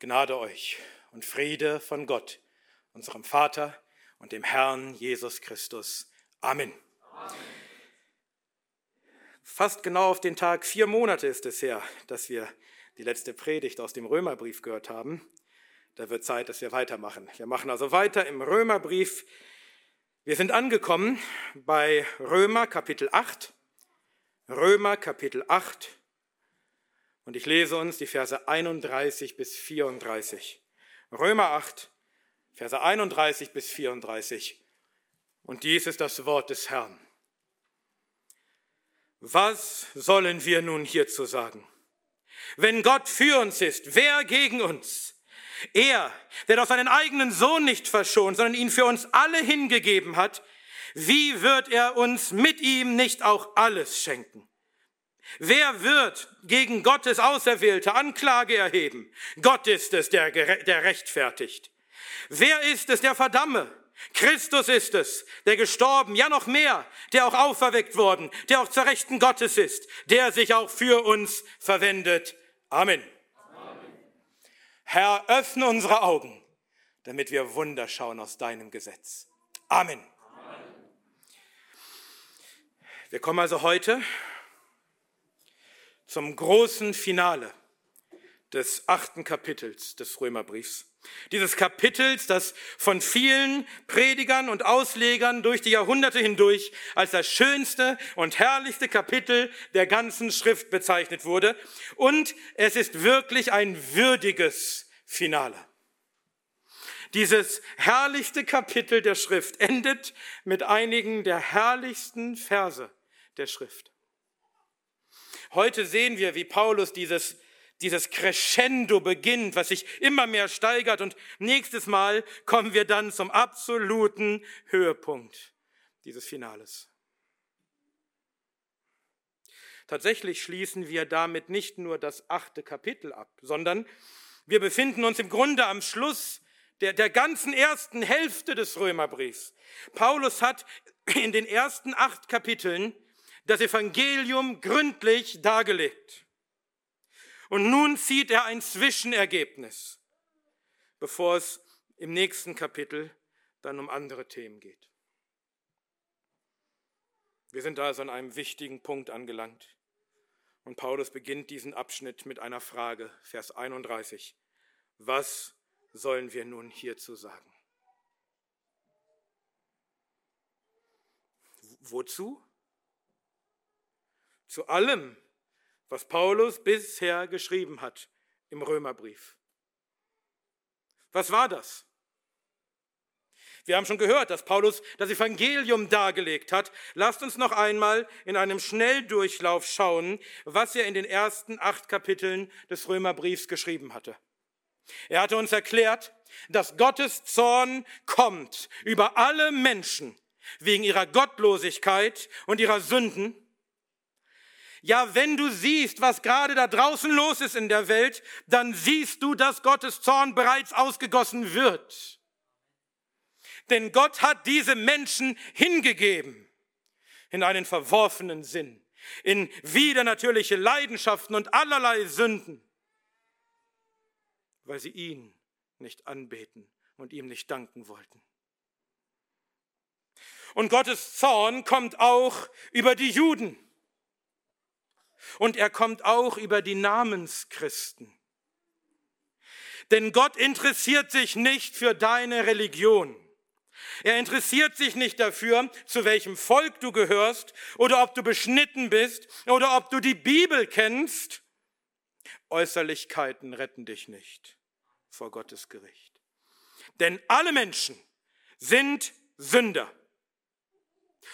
Gnade euch und Friede von Gott, unserem Vater und dem Herrn Jesus Christus. Amen. Amen. Fast genau auf den Tag vier Monate ist es her, dass wir die letzte Predigt aus dem Römerbrief gehört haben. Da wird Zeit, dass wir weitermachen. Wir machen also weiter im Römerbrief. Wir sind angekommen bei Römer Kapitel 8. Römer Kapitel 8 und ich lese uns die Verse 31 bis 34. Römer 8, Verse 31 bis 34. Und dies ist das Wort des Herrn. Was sollen wir nun hierzu sagen? Wenn Gott für uns ist, wer gegen uns? Er, der doch seinen eigenen Sohn nicht verschont, sondern ihn für uns alle hingegeben hat, wie wird er uns mit ihm nicht auch alles schenken? Wer wird gegen Gottes Auserwählte Anklage erheben? Gott ist es, der, der rechtfertigt. Wer ist es, der verdamme? Christus ist es, der gestorben, ja noch mehr, der auch auferweckt worden, der auch zur Rechten Gottes ist, der sich auch für uns verwendet. Amen. Amen. Herr, öffne unsere Augen, damit wir Wunder schauen aus deinem Gesetz. Amen. Amen. Wir kommen also heute zum großen Finale des achten Kapitels des Römerbriefs. Dieses Kapitels, das von vielen Predigern und Auslegern durch die Jahrhunderte hindurch als das schönste und herrlichste Kapitel der ganzen Schrift bezeichnet wurde. Und es ist wirklich ein würdiges Finale. Dieses herrlichste Kapitel der Schrift endet mit einigen der herrlichsten Verse der Schrift. Heute sehen wir, wie Paulus dieses, dieses Crescendo beginnt, was sich immer mehr steigert und nächstes Mal kommen wir dann zum absoluten Höhepunkt dieses Finales. Tatsächlich schließen wir damit nicht nur das achte Kapitel ab, sondern wir befinden uns im Grunde am Schluss der, der ganzen ersten Hälfte des Römerbriefs. Paulus hat in den ersten acht Kapiteln das Evangelium gründlich dargelegt. Und nun zieht er ein Zwischenergebnis, bevor es im nächsten Kapitel dann um andere Themen geht. Wir sind also an einem wichtigen Punkt angelangt. Und Paulus beginnt diesen Abschnitt mit einer Frage, Vers 31. Was sollen wir nun hierzu sagen? Wozu? Zu allem, was Paulus bisher geschrieben hat im Römerbrief. Was war das? Wir haben schon gehört, dass Paulus das Evangelium dargelegt hat. Lasst uns noch einmal in einem Schnelldurchlauf schauen, was er in den ersten acht Kapiteln des Römerbriefs geschrieben hatte. Er hatte uns erklärt, dass Gottes Zorn kommt über alle Menschen wegen ihrer Gottlosigkeit und ihrer Sünden ja, wenn du siehst, was gerade da draußen los ist in der Welt, dann siehst du, dass Gottes Zorn bereits ausgegossen wird. Denn Gott hat diese Menschen hingegeben in einen verworfenen Sinn, in widernatürliche Leidenschaften und allerlei Sünden, weil sie ihn nicht anbeten und ihm nicht danken wollten. Und Gottes Zorn kommt auch über die Juden. Und er kommt auch über die Namenschristen. Denn Gott interessiert sich nicht für deine Religion. Er interessiert sich nicht dafür, zu welchem Volk du gehörst oder ob du beschnitten bist oder ob du die Bibel kennst. Äußerlichkeiten retten dich nicht vor Gottes Gericht. Denn alle Menschen sind Sünder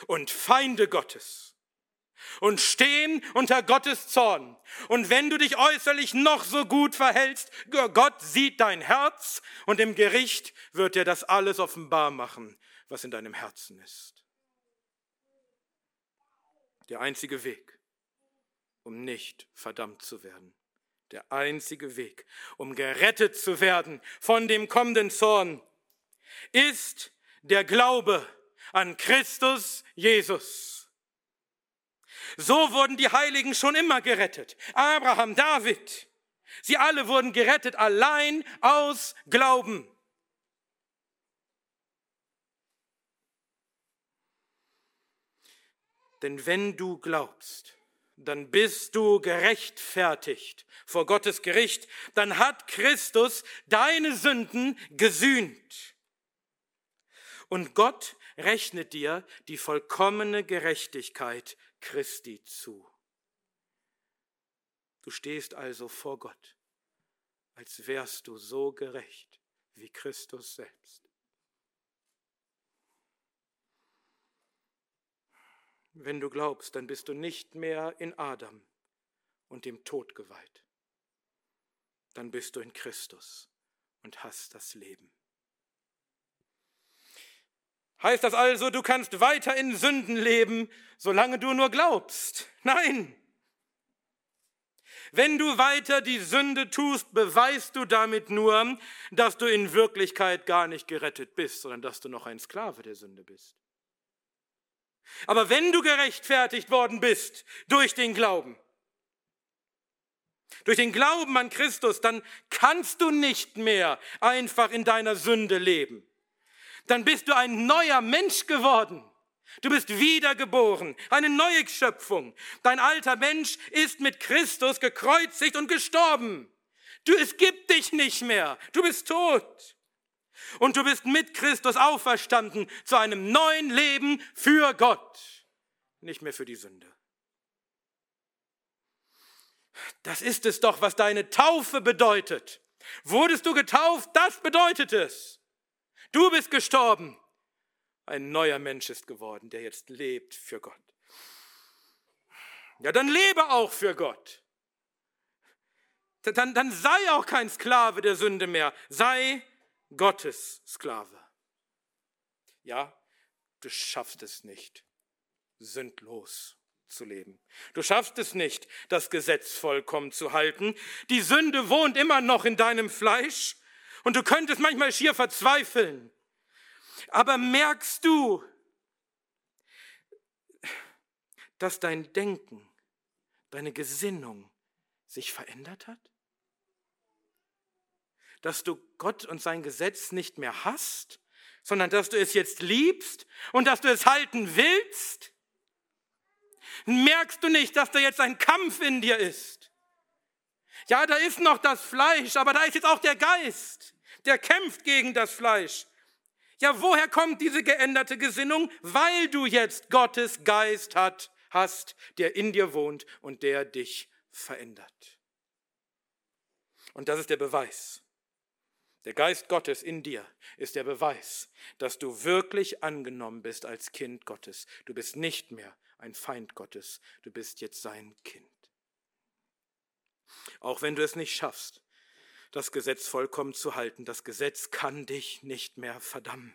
und Feinde Gottes und stehen unter Gottes Zorn. Und wenn du dich äußerlich noch so gut verhältst, Gott sieht dein Herz und im Gericht wird er das alles offenbar machen, was in deinem Herzen ist. Der einzige Weg, um nicht verdammt zu werden. Der einzige Weg, um gerettet zu werden von dem kommenden Zorn, ist der Glaube an Christus Jesus. So wurden die Heiligen schon immer gerettet. Abraham, David, Sie alle wurden gerettet allein aus Glauben. Denn wenn du glaubst, dann bist du gerechtfertigt vor Gottes Gericht, dann hat Christus deine Sünden gesühnt. Und Gott rechnet dir die vollkommene Gerechtigkeit Christi zu. Du stehst also vor Gott, als wärst du so gerecht wie Christus selbst. Wenn du glaubst, dann bist du nicht mehr in Adam und dem Tod geweiht. Dann bist du in Christus und hast das Leben. Heißt das also, du kannst weiter in Sünden leben, solange du nur glaubst? Nein. Wenn du weiter die Sünde tust, beweist du damit nur, dass du in Wirklichkeit gar nicht gerettet bist, sondern dass du noch ein Sklave der Sünde bist. Aber wenn du gerechtfertigt worden bist durch den Glauben, durch den Glauben an Christus, dann kannst du nicht mehr einfach in deiner Sünde leben. Dann bist du ein neuer Mensch geworden. Du bist wiedergeboren, eine neue Schöpfung. Dein alter Mensch ist mit Christus gekreuzigt und gestorben. Du, es gibt dich nicht mehr. Du bist tot. Und du bist mit Christus auferstanden zu einem neuen Leben für Gott, nicht mehr für die Sünde. Das ist es doch, was deine Taufe bedeutet. Wurdest du getauft, das bedeutet es. Du bist gestorben. Ein neuer Mensch ist geworden, der jetzt lebt für Gott. Ja, dann lebe auch für Gott. Dann, dann sei auch kein Sklave der Sünde mehr. Sei Gottes Sklave. Ja, du schaffst es nicht, sündlos zu leben. Du schaffst es nicht, das Gesetz vollkommen zu halten. Die Sünde wohnt immer noch in deinem Fleisch und du könntest manchmal schier verzweifeln. Aber merkst du, dass dein Denken, deine Gesinnung sich verändert hat? dass du Gott und sein Gesetz nicht mehr hast, sondern dass du es jetzt liebst und dass du es halten willst? Merkst du nicht, dass da jetzt ein Kampf in dir ist? Ja, da ist noch das Fleisch, aber da ist jetzt auch der Geist, der kämpft gegen das Fleisch. Ja, woher kommt diese geänderte Gesinnung? Weil du jetzt Gottes Geist hat, hast, der in dir wohnt und der dich verändert. Und das ist der Beweis, der Geist Gottes in dir ist der Beweis, dass du wirklich angenommen bist als Kind Gottes. Du bist nicht mehr ein Feind Gottes, du bist jetzt sein Kind. Auch wenn du es nicht schaffst, das Gesetz vollkommen zu halten, das Gesetz kann dich nicht mehr verdammen.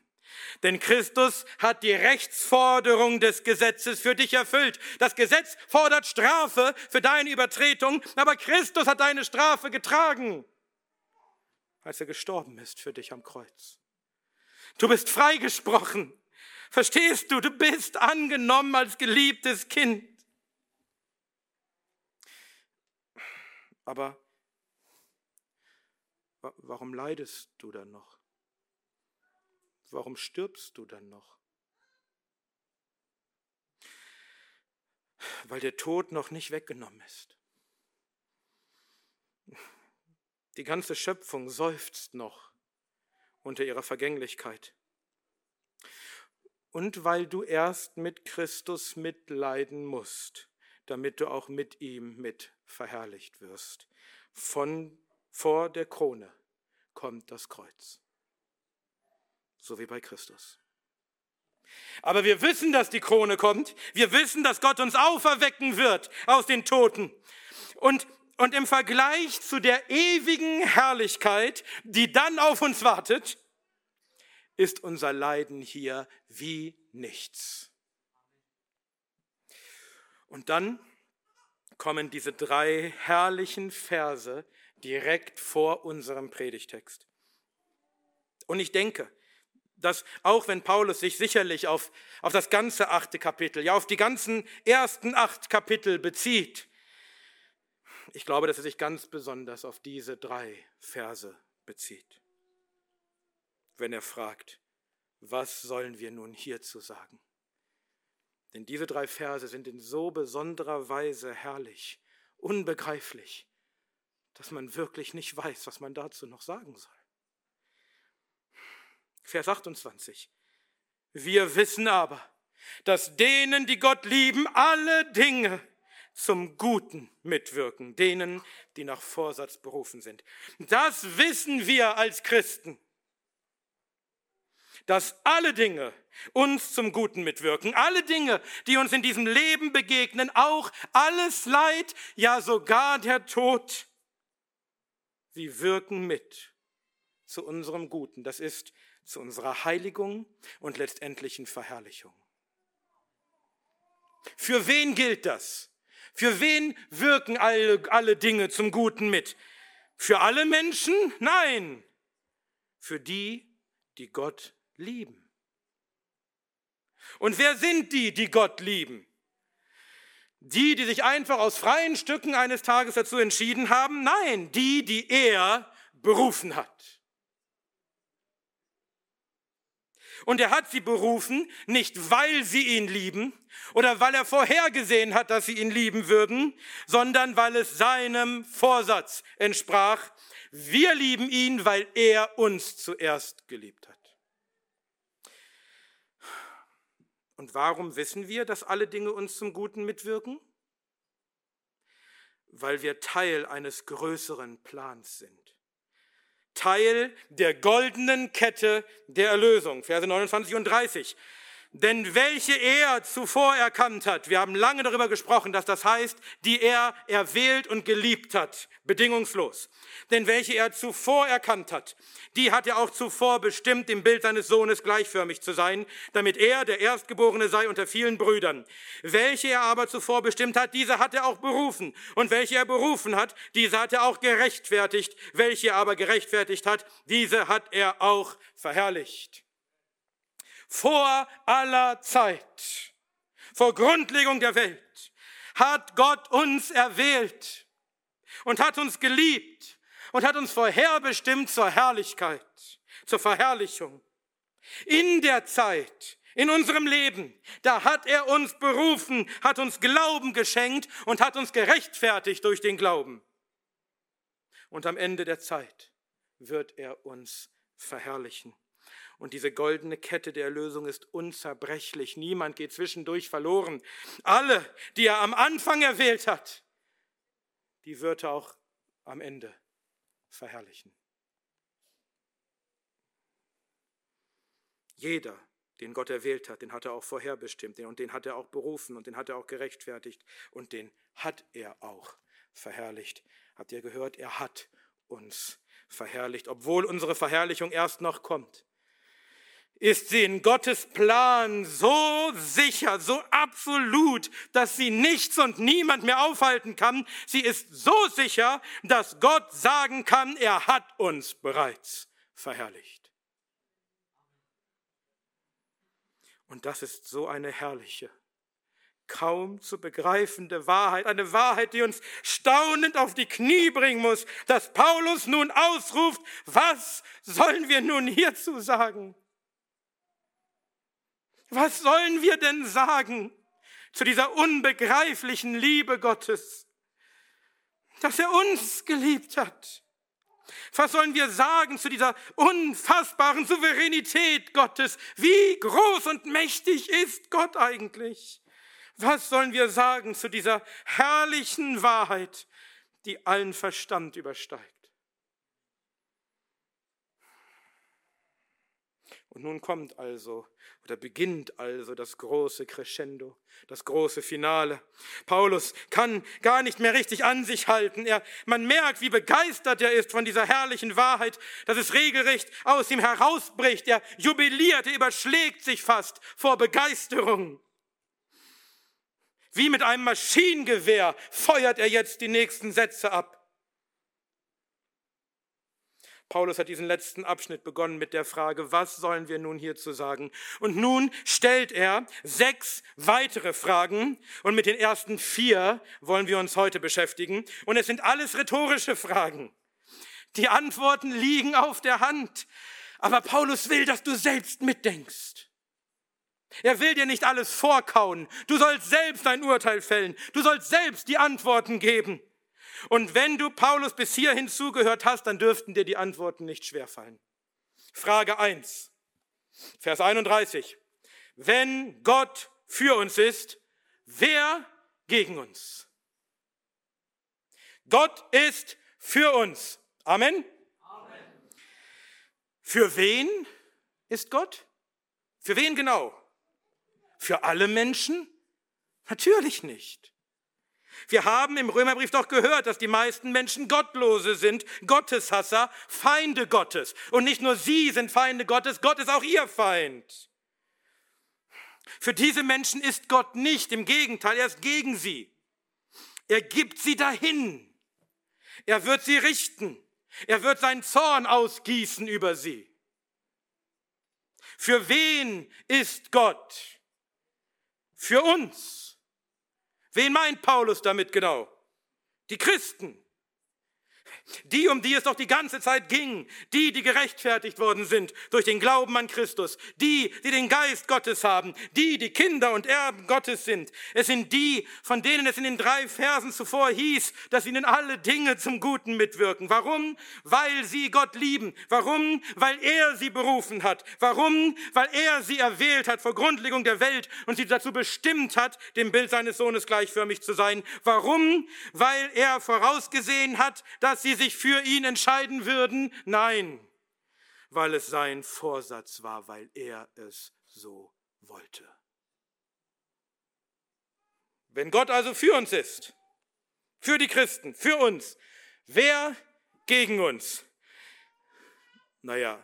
Denn Christus hat die Rechtsforderung des Gesetzes für dich erfüllt. Das Gesetz fordert Strafe für deine Übertretung, aber Christus hat deine Strafe getragen als er gestorben ist für dich am Kreuz. Du bist freigesprochen. Verstehst du? Du bist angenommen als geliebtes Kind. Aber warum leidest du dann noch? Warum stirbst du dann noch? Weil der Tod noch nicht weggenommen ist. Die ganze Schöpfung seufzt noch unter ihrer Vergänglichkeit. Und weil du erst mit Christus mitleiden musst, damit du auch mit ihm mit verherrlicht wirst. Von vor der Krone kommt das Kreuz. So wie bei Christus. Aber wir wissen, dass die Krone kommt. Wir wissen, dass Gott uns auferwecken wird aus den Toten. Und und im Vergleich zu der ewigen Herrlichkeit, die dann auf uns wartet, ist unser Leiden hier wie nichts. Und dann kommen diese drei herrlichen Verse direkt vor unserem Predigtext. Und ich denke, dass auch wenn Paulus sich sicherlich auf, auf das ganze achte Kapitel, ja auf die ganzen ersten acht Kapitel bezieht, Ich glaube, dass er sich ganz besonders auf diese drei Verse bezieht, wenn er fragt, was sollen wir nun hierzu sagen? Denn diese drei Verse sind in so besonderer Weise herrlich, unbegreiflich, dass man wirklich nicht weiß, was man dazu noch sagen soll. Vers 28. Wir wissen aber, dass denen, die Gott lieben, alle Dinge zum Guten mitwirken, denen, die nach Vorsatz berufen sind. Das wissen wir als Christen, dass alle Dinge uns zum Guten mitwirken, alle Dinge, die uns in diesem Leben begegnen, auch alles Leid, ja sogar der Tod, sie wirken mit zu unserem Guten. Das ist zu unserer Heiligung und letztendlichen Verherrlichung. Für wen gilt das? Für wen wirken alle, alle Dinge zum Guten mit? Für alle Menschen? Nein. Für die, die Gott lieben. Und wer sind die, die Gott lieben? Die, die sich einfach aus freien Stücken eines Tages dazu entschieden haben? Nein, die, die er berufen hat. Und er hat sie berufen, nicht weil sie ihn lieben oder weil er vorhergesehen hat, dass sie ihn lieben würden, sondern weil es seinem Vorsatz entsprach. Wir lieben ihn, weil er uns zuerst geliebt hat. Und warum wissen wir, dass alle Dinge uns zum Guten mitwirken? Weil wir Teil eines größeren Plans sind. Teil der goldenen Kette der Erlösung. Verse 29 und 30. Denn welche er zuvor erkannt hat, wir haben lange darüber gesprochen, dass das heißt, die er erwählt und geliebt hat, bedingungslos. Denn welche er zuvor erkannt hat, die hat er auch zuvor bestimmt, im Bild seines Sohnes gleichförmig zu sein, damit er der Erstgeborene sei unter vielen Brüdern. Welche er aber zuvor bestimmt hat, diese hat er auch berufen. Und welche er berufen hat, diese hat er auch gerechtfertigt. Welche er aber gerechtfertigt hat, diese hat er auch verherrlicht vor aller Zeit, vor Grundlegung der Welt, hat Gott uns erwählt und hat uns geliebt und hat uns vorherbestimmt zur Herrlichkeit, zur Verherrlichung. In der Zeit, in unserem Leben, da hat er uns berufen, hat uns Glauben geschenkt und hat uns gerechtfertigt durch den Glauben. Und am Ende der Zeit wird er uns verherrlichen. Und diese goldene Kette der Erlösung ist unzerbrechlich. Niemand geht zwischendurch verloren. Alle, die er am Anfang erwählt hat, die wird er auch am Ende verherrlichen. Jeder, den Gott erwählt hat, den hat er auch vorherbestimmt und den hat er auch berufen und den hat er auch gerechtfertigt und den hat er auch verherrlicht. Habt ihr gehört? Er hat uns verherrlicht, obwohl unsere Verherrlichung erst noch kommt ist sie in Gottes Plan so sicher, so absolut, dass sie nichts und niemand mehr aufhalten kann. Sie ist so sicher, dass Gott sagen kann, er hat uns bereits verherrlicht. Und das ist so eine herrliche, kaum zu begreifende Wahrheit, eine Wahrheit, die uns staunend auf die Knie bringen muss, dass Paulus nun ausruft, was sollen wir nun hierzu sagen? Was sollen wir denn sagen zu dieser unbegreiflichen Liebe Gottes, dass er uns geliebt hat? Was sollen wir sagen zu dieser unfassbaren Souveränität Gottes? Wie groß und mächtig ist Gott eigentlich? Was sollen wir sagen zu dieser herrlichen Wahrheit, die allen Verstand übersteigt? Und nun kommt also oder beginnt also das große Crescendo, das große Finale. Paulus kann gar nicht mehr richtig an sich halten. Er, man merkt, wie begeistert er ist von dieser herrlichen Wahrheit, dass es regelrecht aus ihm herausbricht. Er jubiliert, er überschlägt sich fast vor Begeisterung. Wie mit einem Maschinengewehr feuert er jetzt die nächsten Sätze ab. Paulus hat diesen letzten Abschnitt begonnen mit der Frage, was sollen wir nun hierzu sagen? Und nun stellt er sechs weitere Fragen und mit den ersten vier wollen wir uns heute beschäftigen. Und es sind alles rhetorische Fragen. Die Antworten liegen auf der Hand. Aber Paulus will, dass du selbst mitdenkst. Er will dir nicht alles vorkauen. Du sollst selbst ein Urteil fällen. Du sollst selbst die Antworten geben. Und wenn du Paulus bis hierhin zugehört hast, dann dürften dir die Antworten nicht schwerfallen. Frage 1, Vers 31. Wenn Gott für uns ist, wer gegen uns? Gott ist für uns. Amen. Amen. Für wen ist Gott? Für wen genau? Für alle Menschen? Natürlich nicht. Wir haben im Römerbrief doch gehört, dass die meisten Menschen Gottlose sind, Gotteshasser, Feinde Gottes. Und nicht nur sie sind Feinde Gottes, Gott ist auch ihr Feind. Für diese Menschen ist Gott nicht, im Gegenteil, er ist gegen sie. Er gibt sie dahin. Er wird sie richten. Er wird seinen Zorn ausgießen über sie. Für wen ist Gott? Für uns. Wen meint Paulus damit genau? Die Christen. Die, um die es doch die ganze Zeit ging, die, die gerechtfertigt worden sind durch den Glauben an Christus, die, die den Geist Gottes haben, die, die Kinder und Erben Gottes sind. Es sind die, von denen es in den drei Versen zuvor hieß, dass ihnen alle Dinge zum Guten mitwirken. Warum? Weil sie Gott lieben. Warum? Weil er sie berufen hat. Warum? Weil er sie erwählt hat vor Grundlegung der Welt und sie dazu bestimmt hat, dem Bild seines Sohnes gleichförmig zu sein. Warum? Weil er vorausgesehen hat, dass sie sich für ihn entscheiden würden? Nein, weil es sein Vorsatz war, weil er es so wollte. Wenn Gott also für uns ist, für die Christen, für uns, wer gegen uns? Naja,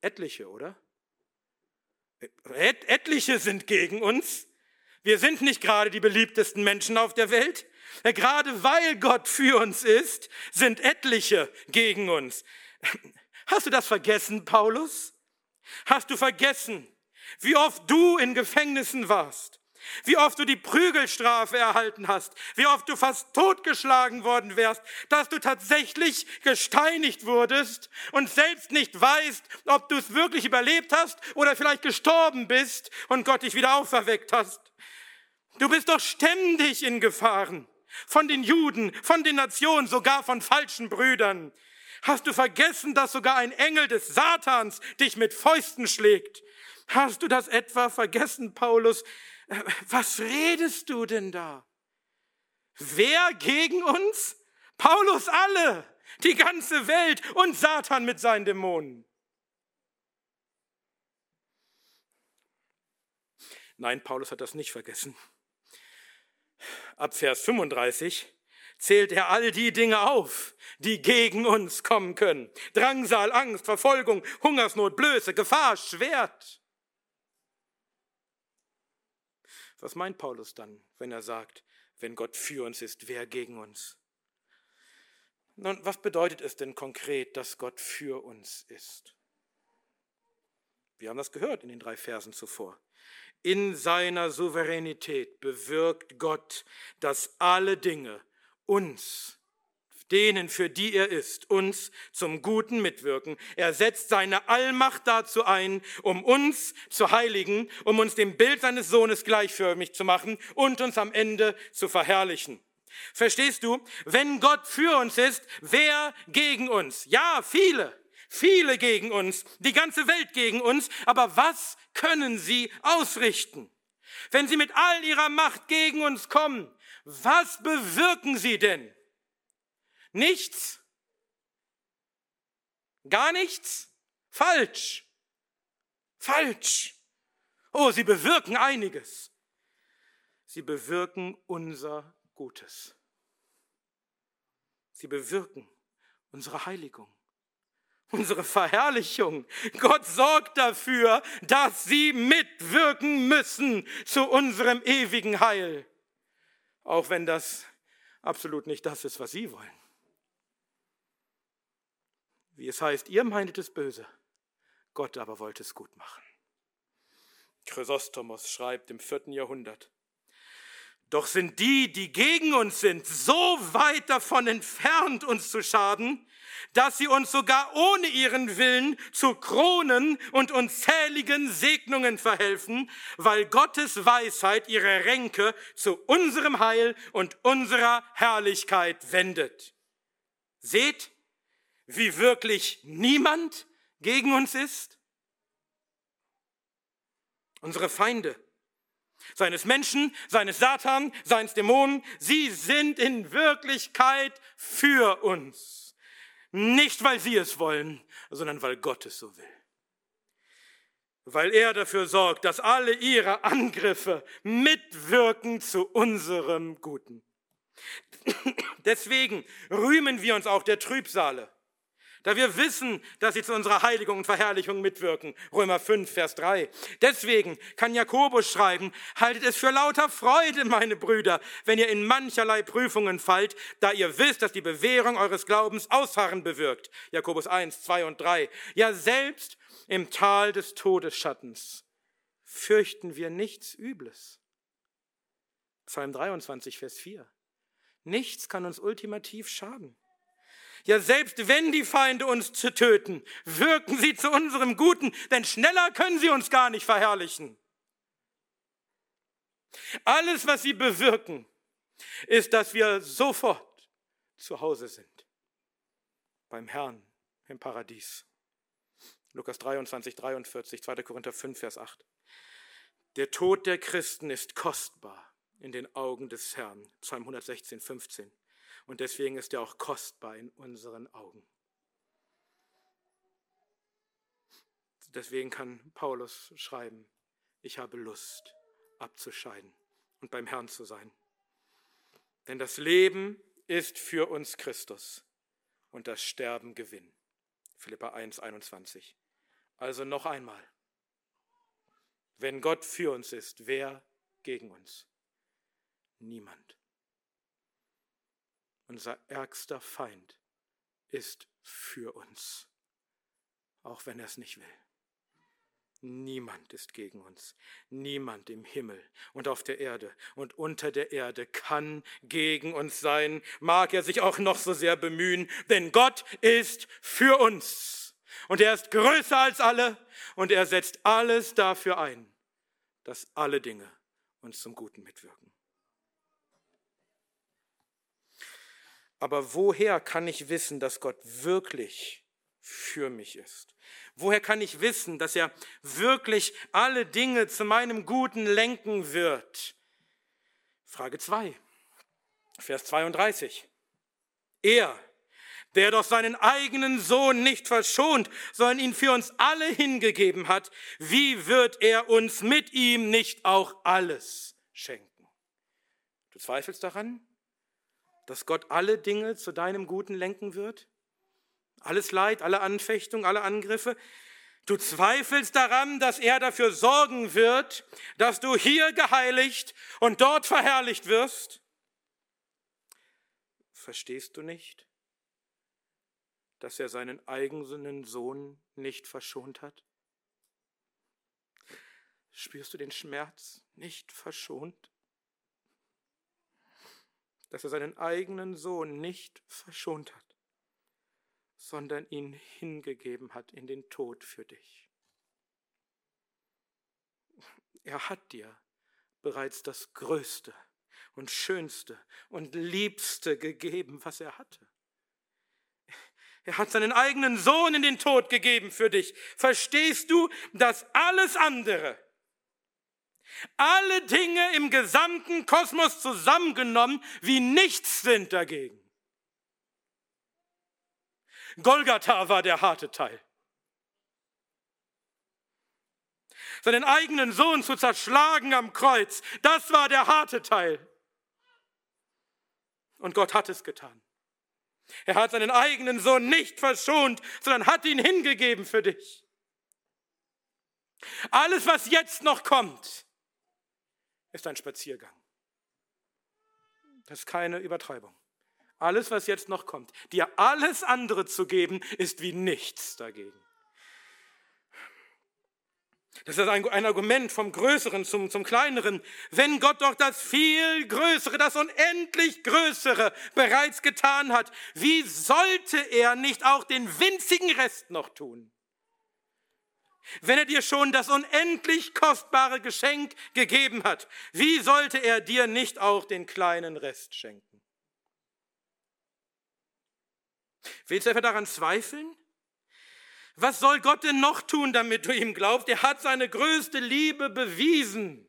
etliche, oder? Et etliche sind gegen uns. Wir sind nicht gerade die beliebtesten Menschen auf der Welt. Gerade weil Gott für uns ist, sind etliche gegen uns. Hast du das vergessen, Paulus? Hast du vergessen, wie oft du in Gefängnissen warst? Wie oft du die Prügelstrafe erhalten hast, wie oft du fast totgeschlagen worden wärst, dass du tatsächlich gesteinigt wurdest und selbst nicht weißt, ob du es wirklich überlebt hast oder vielleicht gestorben bist und Gott dich wieder auferweckt hast. Du bist doch ständig in Gefahren von den Juden, von den Nationen, sogar von falschen Brüdern. Hast du vergessen, dass sogar ein Engel des Satans dich mit Fäusten schlägt? Hast du das etwa vergessen, Paulus? Was redest du denn da? Wer gegen uns? Paulus alle, die ganze Welt und Satan mit seinen Dämonen. Nein, Paulus hat das nicht vergessen ab Vers 35 zählt er all die Dinge auf, die gegen uns kommen können. Drangsal, Angst, Verfolgung, Hungersnot, Blöße, Gefahr, Schwert. Was meint Paulus dann, wenn er sagt, wenn Gott für uns ist, wer gegen uns? Nun, was bedeutet es denn konkret, dass Gott für uns ist? Wir haben das gehört in den drei Versen zuvor. In seiner Souveränität bewirkt Gott, dass alle Dinge uns, denen, für die er ist, uns zum Guten mitwirken. Er setzt seine Allmacht dazu ein, um uns zu heiligen, um uns dem Bild seines Sohnes gleichförmig zu machen und uns am Ende zu verherrlichen. Verstehst du? Wenn Gott für uns ist, wer gegen uns? Ja, viele. Viele gegen uns, die ganze Welt gegen uns, aber was können sie ausrichten? Wenn sie mit all ihrer Macht gegen uns kommen, was bewirken sie denn? Nichts? Gar nichts? Falsch. Falsch. Oh, sie bewirken einiges. Sie bewirken unser Gutes. Sie bewirken unsere Heiligung unsere Verherrlichung. Gott sorgt dafür, dass sie mitwirken müssen zu unserem ewigen Heil. Auch wenn das absolut nicht das ist, was sie wollen. Wie es heißt, ihr meintet es böse, Gott aber wollte es gut machen. Chrysostomos schreibt im vierten Jahrhundert, doch sind die, die gegen uns sind, so weit davon entfernt, uns zu schaden, dass sie uns sogar ohne ihren Willen zu Kronen und unzähligen Segnungen verhelfen, weil Gottes Weisheit ihre Ränke zu unserem Heil und unserer Herrlichkeit wendet. Seht, wie wirklich niemand gegen uns ist? Unsere Feinde seines Menschen, seines Satan, seines Dämonen, sie sind in Wirklichkeit für uns. Nicht, weil sie es wollen, sondern weil Gott es so will. Weil er dafür sorgt, dass alle ihre Angriffe mitwirken zu unserem Guten. Deswegen rühmen wir uns auch der Trübsale da wir wissen, dass sie zu unserer Heiligung und Verherrlichung mitwirken. Römer 5, Vers 3. Deswegen kann Jakobus schreiben, haltet es für lauter Freude, meine Brüder, wenn ihr in mancherlei Prüfungen fallt, da ihr wisst, dass die Bewährung eures Glaubens Ausharren bewirkt. Jakobus 1, 2 und 3. Ja, selbst im Tal des Todesschattens fürchten wir nichts Übles. Psalm 23, Vers 4. Nichts kann uns ultimativ schaden. Ja, selbst wenn die Feinde uns zu töten, wirken sie zu unserem Guten, denn schneller können sie uns gar nicht verherrlichen. Alles, was sie bewirken, ist, dass wir sofort zu Hause sind. Beim Herrn im Paradies. Lukas 23, 43, 2. Korinther 5, Vers 8. Der Tod der Christen ist kostbar in den Augen des Herrn. Psalm 116, 15. Und deswegen ist er auch kostbar in unseren Augen. Deswegen kann Paulus schreiben, ich habe Lust abzuscheiden und beim Herrn zu sein. Denn das Leben ist für uns Christus und das Sterben Gewinn. Philippa 1, 21. Also noch einmal. Wenn Gott für uns ist, wer gegen uns? Niemand. Unser ärgster Feind ist für uns, auch wenn er es nicht will. Niemand ist gegen uns. Niemand im Himmel und auf der Erde und unter der Erde kann gegen uns sein, mag er sich auch noch so sehr bemühen, denn Gott ist für uns. Und er ist größer als alle und er setzt alles dafür ein, dass alle Dinge uns zum Guten mitwirken. Aber woher kann ich wissen, dass Gott wirklich für mich ist? Woher kann ich wissen, dass er wirklich alle Dinge zu meinem Guten lenken wird? Frage 2, Vers 32. Er, der doch seinen eigenen Sohn nicht verschont, sondern ihn für uns alle hingegeben hat, wie wird er uns mit ihm nicht auch alles schenken? Du zweifelst daran? Dass Gott alle Dinge zu deinem Guten lenken wird? Alles Leid, alle Anfechtung, alle Angriffe? Du zweifelst daran, dass er dafür sorgen wird, dass du hier geheiligt und dort verherrlicht wirst? Verstehst du nicht, dass er seinen eigenen Sohn nicht verschont hat? Spürst du den Schmerz nicht verschont? Dass er seinen eigenen Sohn nicht verschont hat, sondern ihn hingegeben hat in den Tod für dich. Er hat dir bereits das Größte und Schönste und Liebste gegeben, was er hatte. Er hat seinen eigenen Sohn in den Tod gegeben für dich. Verstehst du, dass alles andere, alle Dinge im gesamten Kosmos zusammengenommen wie nichts sind dagegen. Golgatha war der harte Teil. Seinen eigenen Sohn zu zerschlagen am Kreuz, das war der harte Teil. Und Gott hat es getan. Er hat seinen eigenen Sohn nicht verschont, sondern hat ihn hingegeben für dich. Alles, was jetzt noch kommt, ist ein Spaziergang. Das ist keine Übertreibung. alles, was jetzt noch kommt, dir alles andere zu geben, ist wie nichts dagegen. Das ist ein, Argument vom Größeren zum, zum Kleineren. Wenn Gott doch das viel Größere, das unendlich Größere bereits getan hat, wie sollte er nicht auch den winzigen Rest noch tun? Wenn er dir schon das unendlich kostbare Geschenk gegeben hat, wie sollte er dir nicht auch den kleinen Rest schenken? Willst du etwa daran zweifeln? Was soll Gott denn noch tun, damit du ihm glaubst? Er hat seine größte Liebe bewiesen.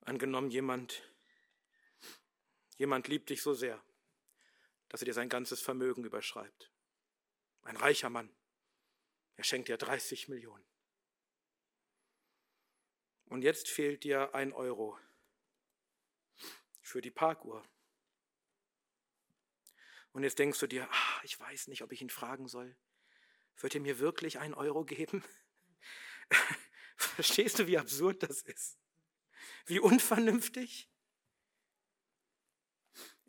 Angenommen, jemand, jemand liebt dich so sehr, dass er dir sein ganzes Vermögen überschreibt. Ein reicher Mann, er schenkt dir 30 Millionen. Und jetzt fehlt dir ein Euro für die Parkuhr. Und jetzt denkst du dir, ach, ich weiß nicht, ob ich ihn fragen soll. Wird er mir wirklich einen Euro geben? Verstehst du, wie absurd das ist? Wie unvernünftig?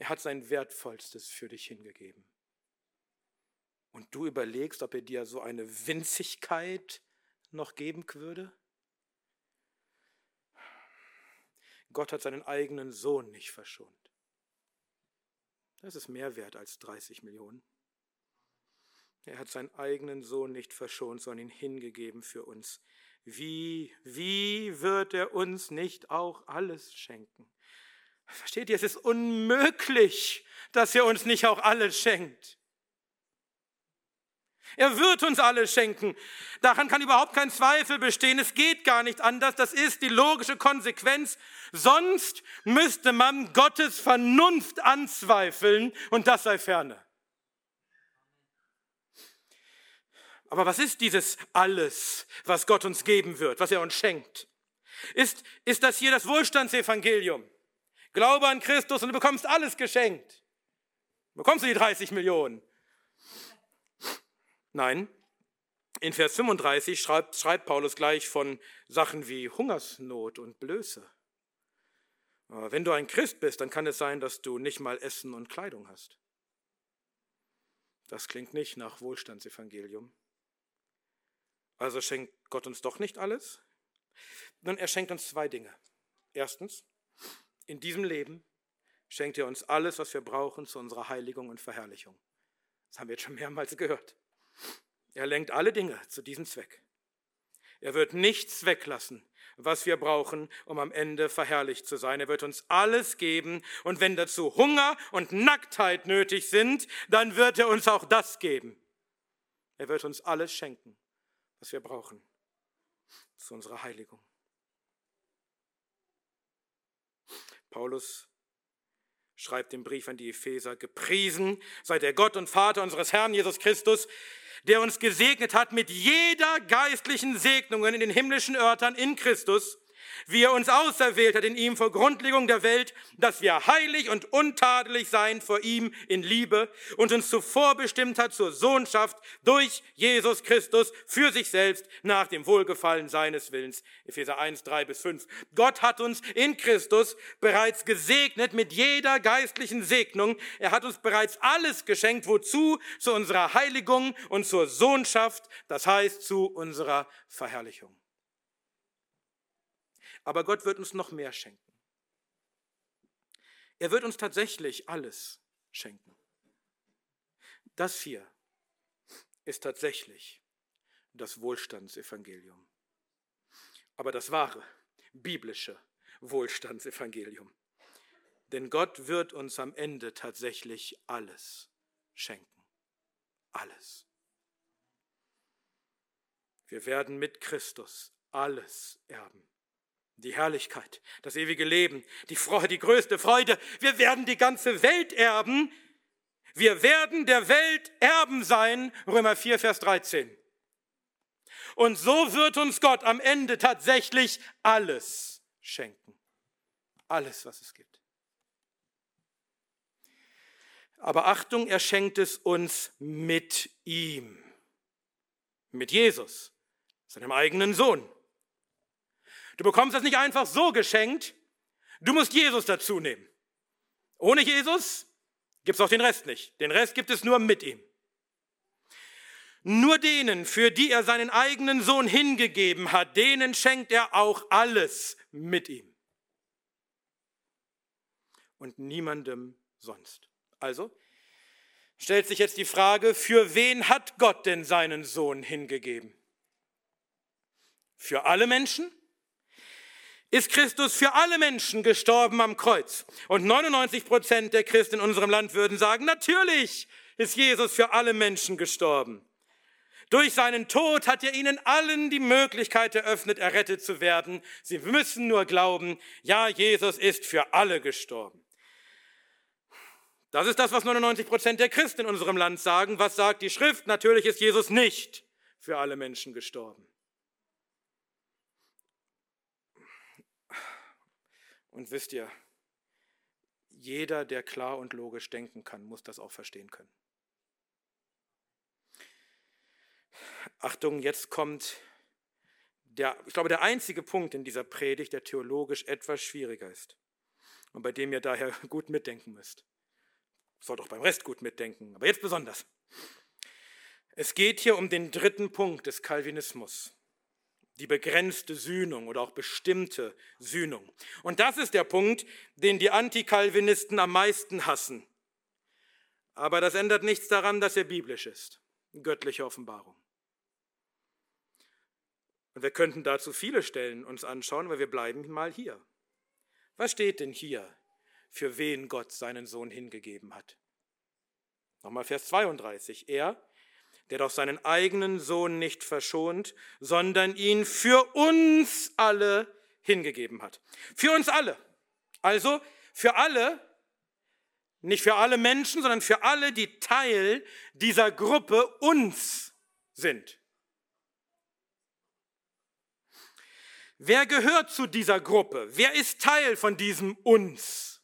Er hat sein Wertvollstes für dich hingegeben. Und du überlegst, ob er dir so eine Winzigkeit noch geben würde? Gott hat seinen eigenen Sohn nicht verschont. Das ist mehr wert als 30 Millionen. Er hat seinen eigenen Sohn nicht verschont, sondern ihn hingegeben für uns. Wie, wie wird er uns nicht auch alles schenken? Versteht ihr, es ist unmöglich, dass er uns nicht auch alles schenkt. Er wird uns alles schenken. Daran kann überhaupt kein Zweifel bestehen. Es geht gar nicht anders. Das ist die logische Konsequenz. Sonst müsste man Gottes Vernunft anzweifeln und das sei ferne. Aber was ist dieses alles, was Gott uns geben wird, was er uns schenkt? Ist, ist das hier das Wohlstandsevangelium? Glaube an Christus und du bekommst alles geschenkt. Bekommst du die 30 Millionen? Nein, in Vers 35 schreibt, schreibt Paulus gleich von Sachen wie Hungersnot und Blöße. Wenn du ein Christ bist, dann kann es sein, dass du nicht mal Essen und Kleidung hast. Das klingt nicht nach Wohlstandsevangelium. Also schenkt Gott uns doch nicht alles? Nun, er schenkt uns zwei Dinge. Erstens, in diesem Leben schenkt er uns alles, was wir brauchen zu unserer Heiligung und Verherrlichung. Das haben wir jetzt schon mehrmals gehört. Er lenkt alle Dinge zu diesem Zweck. Er wird nichts weglassen, was wir brauchen, um am Ende verherrlicht zu sein. Er wird uns alles geben und wenn dazu Hunger und Nacktheit nötig sind, dann wird er uns auch das geben. Er wird uns alles schenken, was wir brauchen zu unserer Heiligung. Paulus schreibt im Brief an die Epheser, gepriesen sei der Gott und Vater unseres Herrn Jesus Christus, der uns gesegnet hat mit jeder geistlichen Segnung in den himmlischen Örtern in Christus, wie er uns auserwählt hat in ihm vor Grundlegung der Welt, dass wir heilig und untadelig sein vor ihm in Liebe und uns zuvor bestimmt hat zur Sohnschaft durch Jesus Christus für sich selbst nach dem Wohlgefallen seines Willens. Epheser 1, 3 bis 5. Gott hat uns in Christus bereits gesegnet mit jeder geistlichen Segnung. Er hat uns bereits alles geschenkt. Wozu? Zu unserer Heiligung und zur Sohnschaft, das heißt zu unserer Verherrlichung. Aber Gott wird uns noch mehr schenken. Er wird uns tatsächlich alles schenken. Das hier ist tatsächlich das Wohlstandsevangelium. Aber das wahre, biblische Wohlstandsevangelium. Denn Gott wird uns am Ende tatsächlich alles schenken. Alles. Wir werden mit Christus alles erben die Herrlichkeit, das ewige Leben, die Freude, die größte Freude. Wir werden die ganze Welt erben. Wir werden der Welt Erben sein. Römer 4, Vers 13. Und so wird uns Gott am Ende tatsächlich alles schenken. Alles, was es gibt. Aber Achtung, er schenkt es uns mit ihm. Mit Jesus, seinem eigenen Sohn. Du bekommst das nicht einfach so geschenkt, du musst Jesus dazu nehmen. Ohne Jesus gibt es auch den Rest nicht. Den Rest gibt es nur mit ihm. Nur denen, für die er seinen eigenen Sohn hingegeben hat, denen schenkt er auch alles mit ihm. Und niemandem sonst. Also stellt sich jetzt die Frage, für wen hat Gott denn seinen Sohn hingegeben? Für alle Menschen? Ist Christus für alle Menschen gestorben am Kreuz? Und 99 Prozent der Christen in unserem Land würden sagen, natürlich ist Jesus für alle Menschen gestorben. Durch seinen Tod hat er ihnen allen die Möglichkeit eröffnet, errettet zu werden. Sie müssen nur glauben, ja, Jesus ist für alle gestorben. Das ist das, was 99 Prozent der Christen in unserem Land sagen. Was sagt die Schrift? Natürlich ist Jesus nicht für alle Menschen gestorben. Und wisst ihr, jeder, der klar und logisch denken kann, muss das auch verstehen können. Achtung, jetzt kommt der, ich glaube, der einzige Punkt in dieser Predigt, der theologisch etwas schwieriger ist und bei dem ihr daher gut mitdenken müsst. Sollt auch beim Rest gut mitdenken, aber jetzt besonders. Es geht hier um den dritten Punkt des Calvinismus, die begrenzte Sühnung oder auch bestimmte Sühnung. Und das ist der Punkt, den die Antikalvinisten am meisten hassen. Aber das ändert nichts daran, dass er biblisch ist, göttliche Offenbarung. Und wir könnten dazu viele Stellen uns anschauen, aber wir bleiben mal hier. Was steht denn hier, für wen Gott seinen Sohn hingegeben hat? Nochmal Vers 32. Er, der doch seinen eigenen Sohn nicht verschont, sondern ihn für uns alle hingegeben hat. Für uns alle. Also für alle, nicht für alle Menschen, sondern für alle, die Teil dieser Gruppe uns sind. Wer gehört zu dieser Gruppe? Wer ist Teil von diesem uns?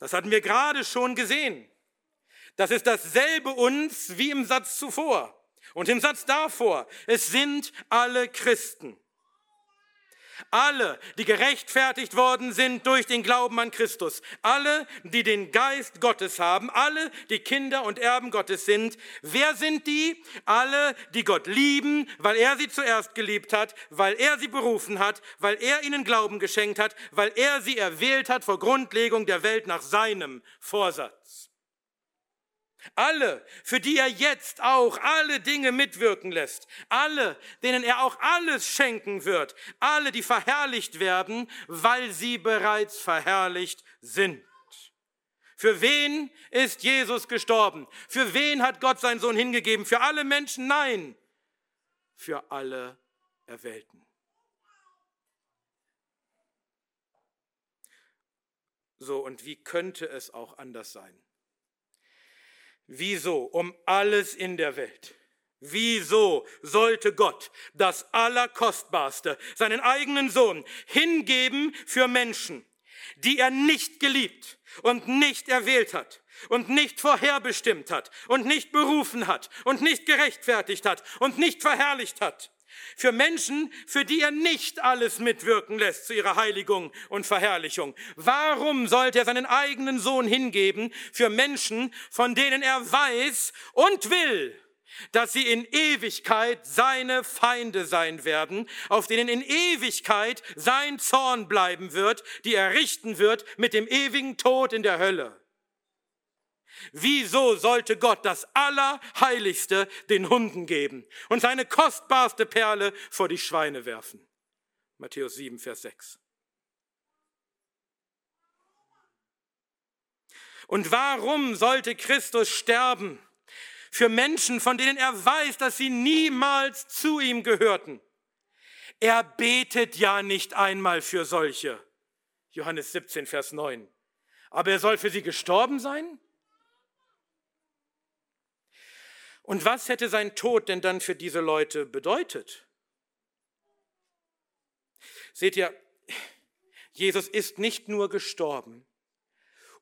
Das hatten wir gerade schon gesehen. Das ist dasselbe uns wie im Satz zuvor und im Satz davor. Es sind alle Christen. Alle, die gerechtfertigt worden sind durch den Glauben an Christus, alle, die den Geist Gottes haben, alle, die Kinder und Erben Gottes sind. Wer sind die? Alle, die Gott lieben, weil er sie zuerst geliebt hat, weil er sie berufen hat, weil er ihnen Glauben geschenkt hat, weil er sie erwählt hat vor Grundlegung der Welt nach seinem Vorsatz. Alle, für die er jetzt auch alle Dinge mitwirken lässt. Alle, denen er auch alles schenken wird. Alle, die verherrlicht werden, weil sie bereits verherrlicht sind. Für wen ist Jesus gestorben? Für wen hat Gott seinen Sohn hingegeben? Für alle Menschen? Nein. Für alle Erwählten. So, und wie könnte es auch anders sein? Wieso? Um alles in der Welt. Wieso sollte Gott das Allerkostbarste, seinen eigenen Sohn, hingeben für Menschen, die er nicht geliebt und nicht erwählt hat und nicht vorherbestimmt hat und nicht berufen hat und nicht gerechtfertigt hat und nicht verherrlicht hat? Für Menschen, für die er nicht alles mitwirken lässt zu ihrer Heiligung und Verherrlichung. Warum sollte er seinen eigenen Sohn hingeben für Menschen, von denen er weiß und will, dass sie in Ewigkeit seine Feinde sein werden, auf denen in Ewigkeit sein Zorn bleiben wird, die er richten wird mit dem ewigen Tod in der Hölle? Wieso sollte Gott das Allerheiligste den Hunden geben und seine kostbarste Perle vor die Schweine werfen? Matthäus 7, Vers 6. Und warum sollte Christus sterben? Für Menschen, von denen er weiß, dass sie niemals zu ihm gehörten. Er betet ja nicht einmal für solche. Johannes 17, Vers 9. Aber er soll für sie gestorben sein? Und was hätte sein Tod denn dann für diese Leute bedeutet? Seht ihr, Jesus ist nicht nur gestorben,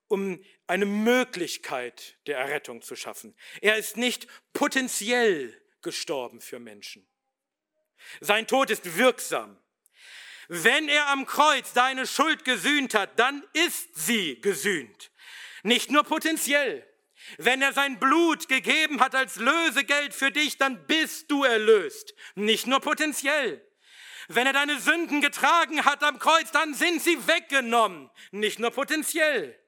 um eine Möglichkeit der Errettung zu schaffen. Er ist nicht potenziell gestorben für Menschen. Sein Tod ist wirksam. Wenn er am Kreuz deine Schuld gesühnt hat, dann ist sie gesühnt. Nicht nur potenziell. Wenn er sein Blut gegeben hat als Lösegeld für dich, dann bist du erlöst. Nicht nur potenziell. Wenn er deine Sünden getragen hat am Kreuz, dann sind sie weggenommen. Nicht nur potenziell.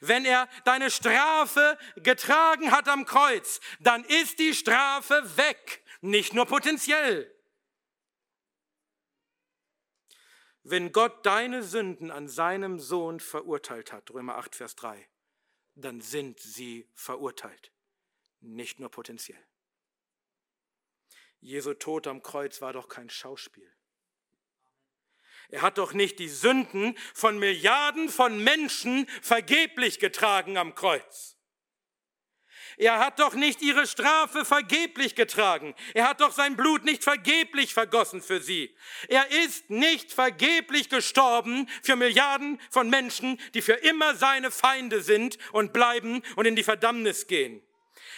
Wenn er deine Strafe getragen hat am Kreuz, dann ist die Strafe weg. Nicht nur potenziell. Wenn Gott deine Sünden an seinem Sohn verurteilt hat, Römer 8, Vers 3, dann sind sie verurteilt, nicht nur potenziell. Jesu Tod am Kreuz war doch kein Schauspiel. Er hat doch nicht die Sünden von Milliarden von Menschen vergeblich getragen am Kreuz. Er hat doch nicht ihre Strafe vergeblich getragen. Er hat doch sein Blut nicht vergeblich vergossen für sie. Er ist nicht vergeblich gestorben für Milliarden von Menschen, die für immer seine Feinde sind und bleiben und in die Verdammnis gehen.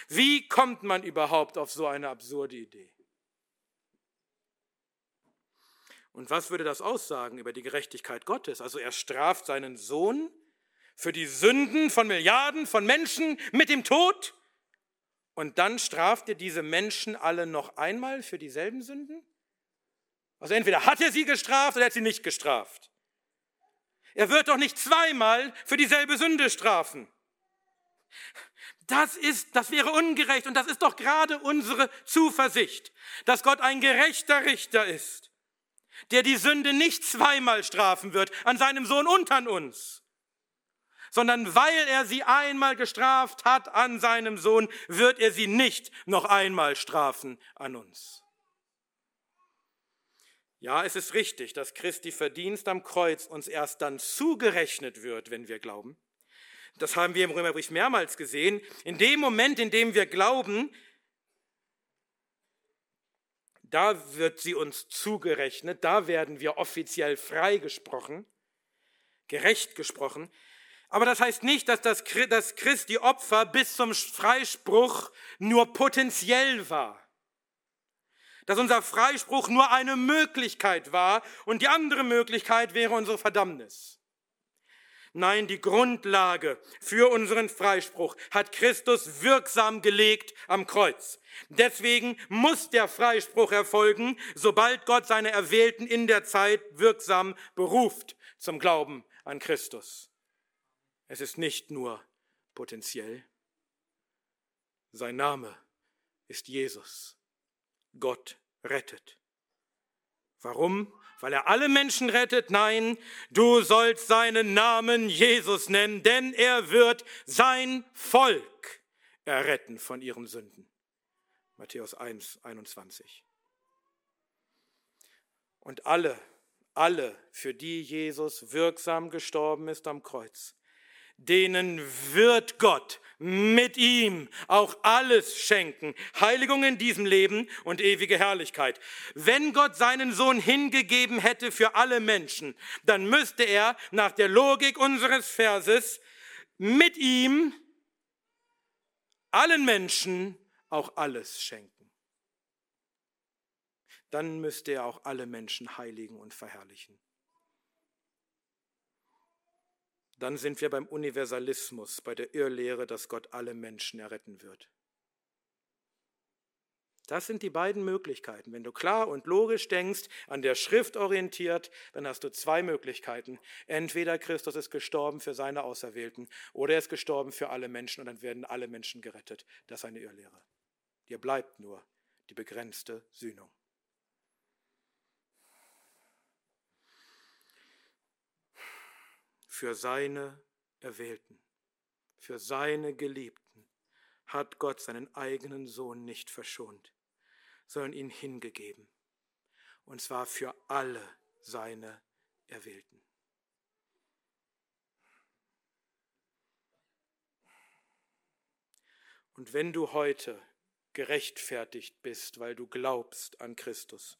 Wie kommt man überhaupt auf so eine absurde Idee? Und was würde das aussagen über die Gerechtigkeit Gottes? Also er straft seinen Sohn für die Sünden von Milliarden von Menschen mit dem Tod und dann straft er diese Menschen alle noch einmal für dieselben Sünden? Also entweder hat er sie gestraft oder er hat sie nicht gestraft. Er wird doch nicht zweimal für dieselbe Sünde strafen. Das ist, das wäre ungerecht und das ist doch gerade unsere Zuversicht, dass Gott ein gerechter Richter ist, der die Sünde nicht zweimal strafen wird, an seinem Sohn und an uns, sondern weil er sie einmal gestraft hat an seinem Sohn, wird er sie nicht noch einmal strafen an uns. Ja, es ist richtig, dass Christi Verdienst am Kreuz uns erst dann zugerechnet wird, wenn wir glauben. Das haben wir im Römerbrief mehrmals gesehen. In dem Moment, in dem wir glauben, da wird sie uns zugerechnet, da werden wir offiziell freigesprochen, gerecht gesprochen. Aber das heißt nicht, dass das dass Christi Opfer bis zum Freispruch nur potenziell war. Dass unser Freispruch nur eine Möglichkeit war und die andere Möglichkeit wäre unsere Verdammnis. Nein, die Grundlage für unseren Freispruch hat Christus wirksam gelegt am Kreuz. Deswegen muss der Freispruch erfolgen, sobald Gott seine Erwählten in der Zeit wirksam beruft zum Glauben an Christus. Es ist nicht nur potenziell. Sein Name ist Jesus. Gott rettet. Warum? Weil er alle Menschen rettet? Nein, du sollst seinen Namen Jesus nennen, denn er wird sein Volk erretten von ihren Sünden. Matthäus 1, 21. Und alle, alle, für die Jesus wirksam gestorben ist am Kreuz, denen wird Gott mit ihm auch alles schenken. Heiligung in diesem Leben und ewige Herrlichkeit. Wenn Gott seinen Sohn hingegeben hätte für alle Menschen, dann müsste er nach der Logik unseres Verses mit ihm allen Menschen auch alles schenken. Dann müsste er auch alle Menschen heiligen und verherrlichen. Dann sind wir beim Universalismus, bei der Irrlehre, dass Gott alle Menschen erretten wird. Das sind die beiden Möglichkeiten. Wenn du klar und logisch denkst, an der Schrift orientiert, dann hast du zwei Möglichkeiten. Entweder Christus ist gestorben für seine Auserwählten oder er ist gestorben für alle Menschen und dann werden alle Menschen gerettet. Das ist eine Irrlehre. Dir bleibt nur die begrenzte Sühnung. Für seine Erwählten, für seine Geliebten hat Gott seinen eigenen Sohn nicht verschont, sondern ihn hingegeben. Und zwar für alle seine Erwählten. Und wenn du heute gerechtfertigt bist, weil du glaubst an Christus,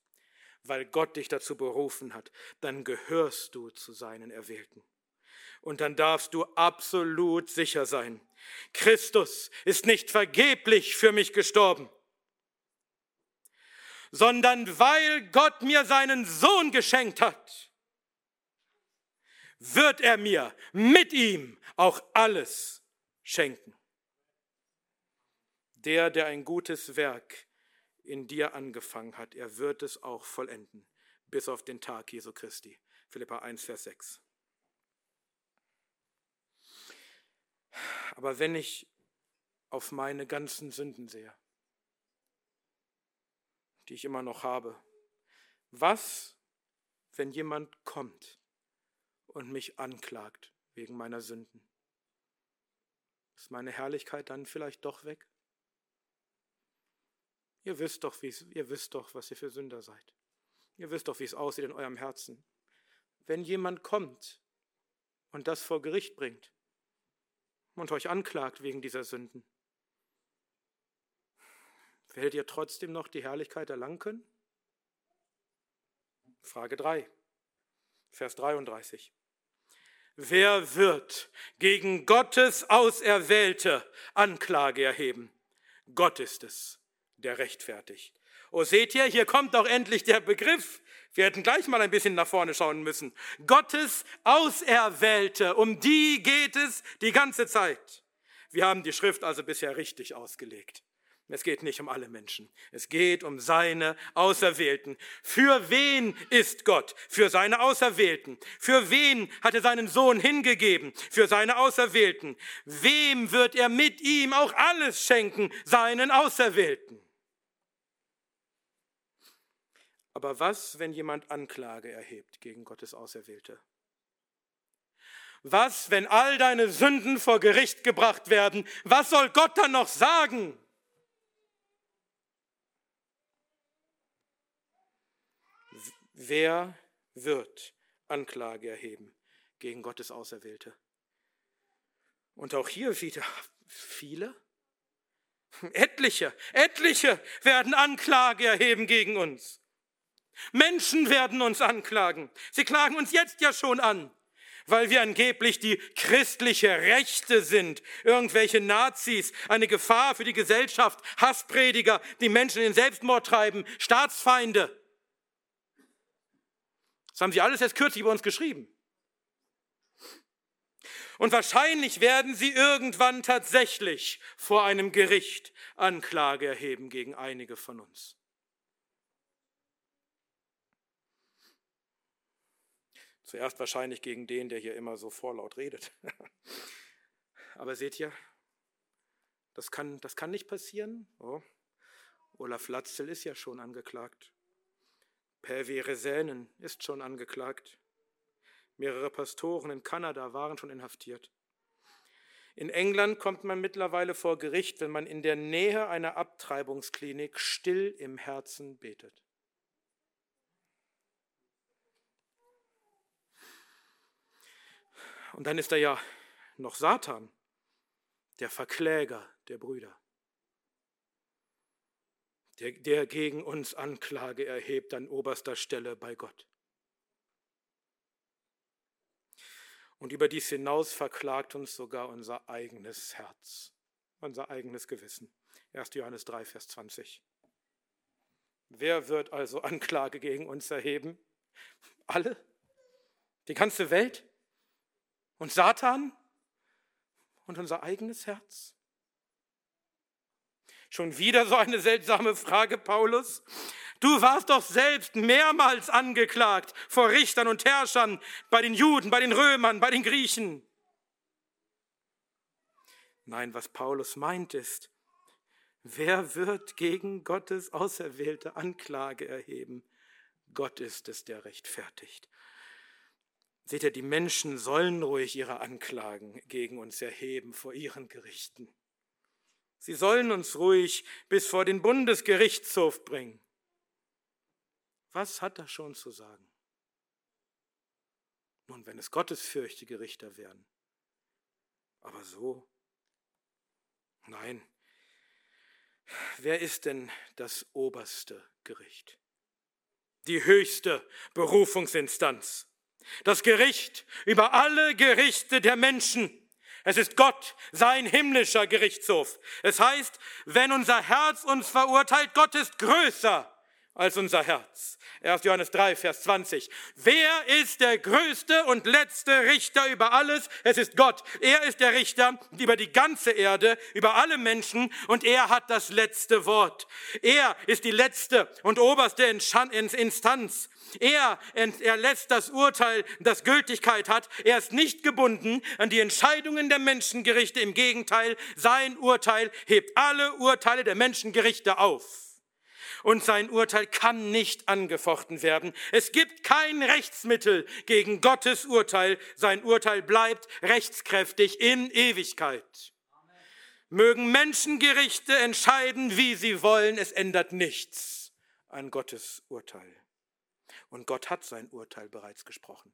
weil Gott dich dazu berufen hat, dann gehörst du zu seinen Erwählten. Und dann darfst du absolut sicher sein, Christus ist nicht vergeblich für mich gestorben, sondern weil Gott mir seinen Sohn geschenkt hat, wird er mir mit ihm auch alles schenken. Der, der ein gutes Werk in dir angefangen hat, er wird es auch vollenden, bis auf den Tag Jesu Christi. Philippa 1, Vers 6. Aber wenn ich auf meine ganzen Sünden sehe, die ich immer noch habe, was, wenn jemand kommt und mich anklagt wegen meiner Sünden? Ist meine Herrlichkeit dann vielleicht doch weg? Ihr wisst doch, ihr wisst doch, was ihr für Sünder seid. Ihr wisst doch, wie es aussieht in eurem Herzen. Wenn jemand kommt und das vor Gericht bringt und euch anklagt wegen dieser Sünden, werdet ihr trotzdem noch die Herrlichkeit erlangen können? Frage 3, Vers 33. Wer wird gegen Gottes Auserwählte Anklage erheben? Gott ist es, der rechtfertigt. Oh, seht ihr, hier kommt doch endlich der Begriff. Wir hätten gleich mal ein bisschen nach vorne schauen müssen. Gottes Auserwählte, um die geht es die ganze Zeit. Wir haben die Schrift also bisher richtig ausgelegt. Es geht nicht um alle Menschen. Es geht um seine Auserwählten. Für wen ist Gott? Für seine Auserwählten. Für wen hat er seinen Sohn hingegeben? Für seine Auserwählten. Wem wird er mit ihm auch alles schenken? Seinen Auserwählten. Aber was, wenn jemand Anklage erhebt gegen Gottes Auserwählte? Was, wenn all deine Sünden vor Gericht gebracht werden? Was soll Gott dann noch sagen? Wer wird Anklage erheben gegen Gottes Auserwählte? Und auch hier wieder viele, etliche, etliche werden Anklage erheben gegen uns. Menschen werden uns anklagen. Sie klagen uns jetzt ja schon an, weil wir angeblich die christliche Rechte sind, irgendwelche Nazis, eine Gefahr für die Gesellschaft, Hassprediger, die Menschen in Selbstmord treiben, Staatsfeinde. Das haben sie alles erst kürzlich über uns geschrieben. Und wahrscheinlich werden sie irgendwann tatsächlich vor einem Gericht Anklage erheben gegen einige von uns. Zuerst wahrscheinlich gegen den, der hier immer so vorlaut redet. Aber seht ihr, das kann, das kann nicht passieren. Oh, Olaf Latzel ist ja schon angeklagt. Pävi Resenen ist schon angeklagt. Mehrere Pastoren in Kanada waren schon inhaftiert. In England kommt man mittlerweile vor Gericht, wenn man in der Nähe einer Abtreibungsklinik still im Herzen betet. Und dann ist da ja noch Satan, der Verkläger der Brüder der, der gegen uns Anklage erhebt an oberster Stelle bei Gott. Und über dies hinaus verklagt uns sogar unser eigenes Herz, unser eigenes Gewissen. 1. Johannes 3, Vers 20. Wer wird also Anklage gegen uns erheben? Alle? Die ganze Welt? Und Satan? Und unser eigenes Herz? Schon wieder so eine seltsame Frage, Paulus. Du warst doch selbst mehrmals angeklagt vor Richtern und Herrschern, bei den Juden, bei den Römern, bei den Griechen. Nein, was Paulus meint ist, wer wird gegen Gottes auserwählte Anklage erheben? Gott ist es, der rechtfertigt. Seht ihr, die Menschen sollen ruhig ihre Anklagen gegen uns erheben vor ihren Gerichten. Sie sollen uns ruhig bis vor den Bundesgerichtshof bringen. Was hat er schon zu sagen? Nun, wenn es gottesfürchtige Richter wären. Aber so? Nein. Wer ist denn das oberste Gericht? Die höchste Berufungsinstanz. Das Gericht über alle Gerichte der Menschen. Es ist Gott, sein himmlischer Gerichtshof. Es heißt, wenn unser Herz uns verurteilt, Gott ist größer als unser Herz. 1. Johannes 3, Vers 20. Wer ist der größte und letzte Richter über alles? Es ist Gott. Er ist der Richter über die ganze Erde, über alle Menschen und er hat das letzte Wort. Er ist die letzte und oberste Instanz. Er erlässt das Urteil, das Gültigkeit hat. Er ist nicht gebunden an die Entscheidungen der Menschengerichte. Im Gegenteil, sein Urteil hebt alle Urteile der Menschengerichte auf und sein Urteil kann nicht angefochten werden. Es gibt kein Rechtsmittel gegen Gottes Urteil. Sein Urteil bleibt rechtskräftig in Ewigkeit. Mögen Menschengerichte entscheiden, wie sie wollen, es ändert nichts an Gottes Urteil. Und Gott hat sein Urteil bereits gesprochen.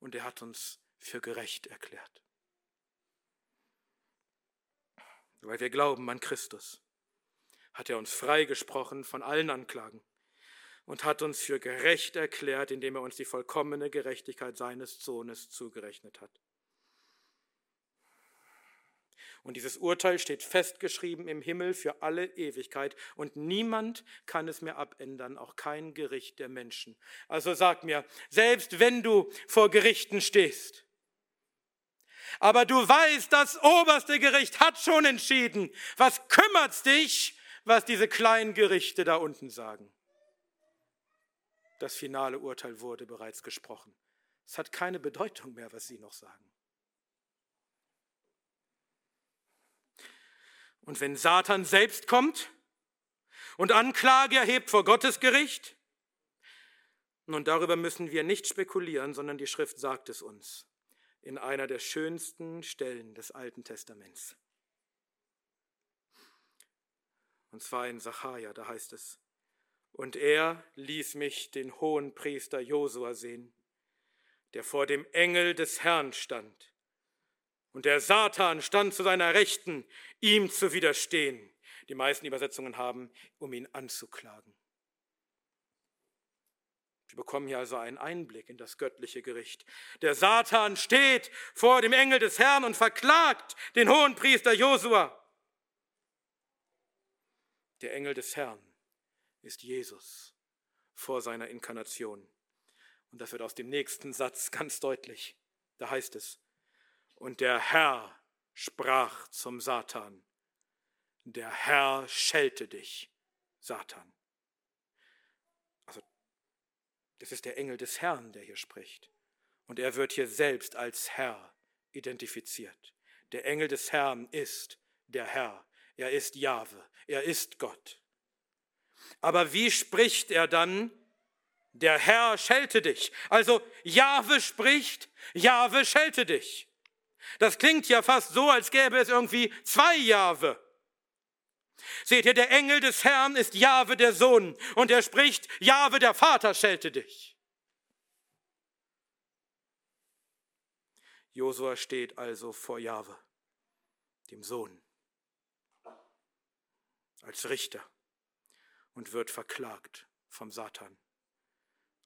Und er hat uns für gerecht erklärt. Weil wir glauben an Christus hat er uns freigesprochen von allen Anklagen und hat uns für gerecht erklärt, indem er uns die vollkommene Gerechtigkeit seines Sohnes zugerechnet hat. Und dieses Urteil steht festgeschrieben im Himmel für alle Ewigkeit und niemand kann es mehr abändern, auch kein Gericht der Menschen. Also sag mir, selbst wenn du vor Gerichten stehst, aber du weißt, das oberste Gericht hat schon entschieden, was kümmert's dich, was diese kleinen Gerichte da unten sagen. Das finale Urteil wurde bereits gesprochen. Es hat keine Bedeutung mehr, was sie noch sagen. Und wenn Satan selbst kommt und Anklage erhebt vor Gottes Gericht, nun darüber müssen wir nicht spekulieren, sondern die Schrift sagt es uns in einer der schönsten Stellen des Alten Testaments. Und zwar in Sacharja, da heißt es, und er ließ mich den hohen Priester Josua sehen, der vor dem Engel des Herrn stand. Und der Satan stand zu seiner Rechten, ihm zu widerstehen. Die meisten Übersetzungen haben, um ihn anzuklagen. Wir bekommen hier also einen Einblick in das göttliche Gericht. Der Satan steht vor dem Engel des Herrn und verklagt den hohen Priester Josua. Der Engel des Herrn ist Jesus vor seiner Inkarnation. Und das wird aus dem nächsten Satz ganz deutlich. Da heißt es, und der Herr sprach zum Satan, der Herr schelte dich, Satan. Also, das ist der Engel des Herrn, der hier spricht. Und er wird hier selbst als Herr identifiziert. Der Engel des Herrn ist der Herr. Er ist Jahwe. Er ist Gott. Aber wie spricht er dann? Der Herr schelte dich. Also Jahwe spricht, Jahwe schelte dich. Das klingt ja fast so, als gäbe es irgendwie zwei Jahwe. Seht ihr, der Engel des Herrn ist Jahwe der Sohn und er spricht, Jahwe der Vater schelte dich. Josua steht also vor Jahwe, dem Sohn als Richter und wird verklagt vom Satan.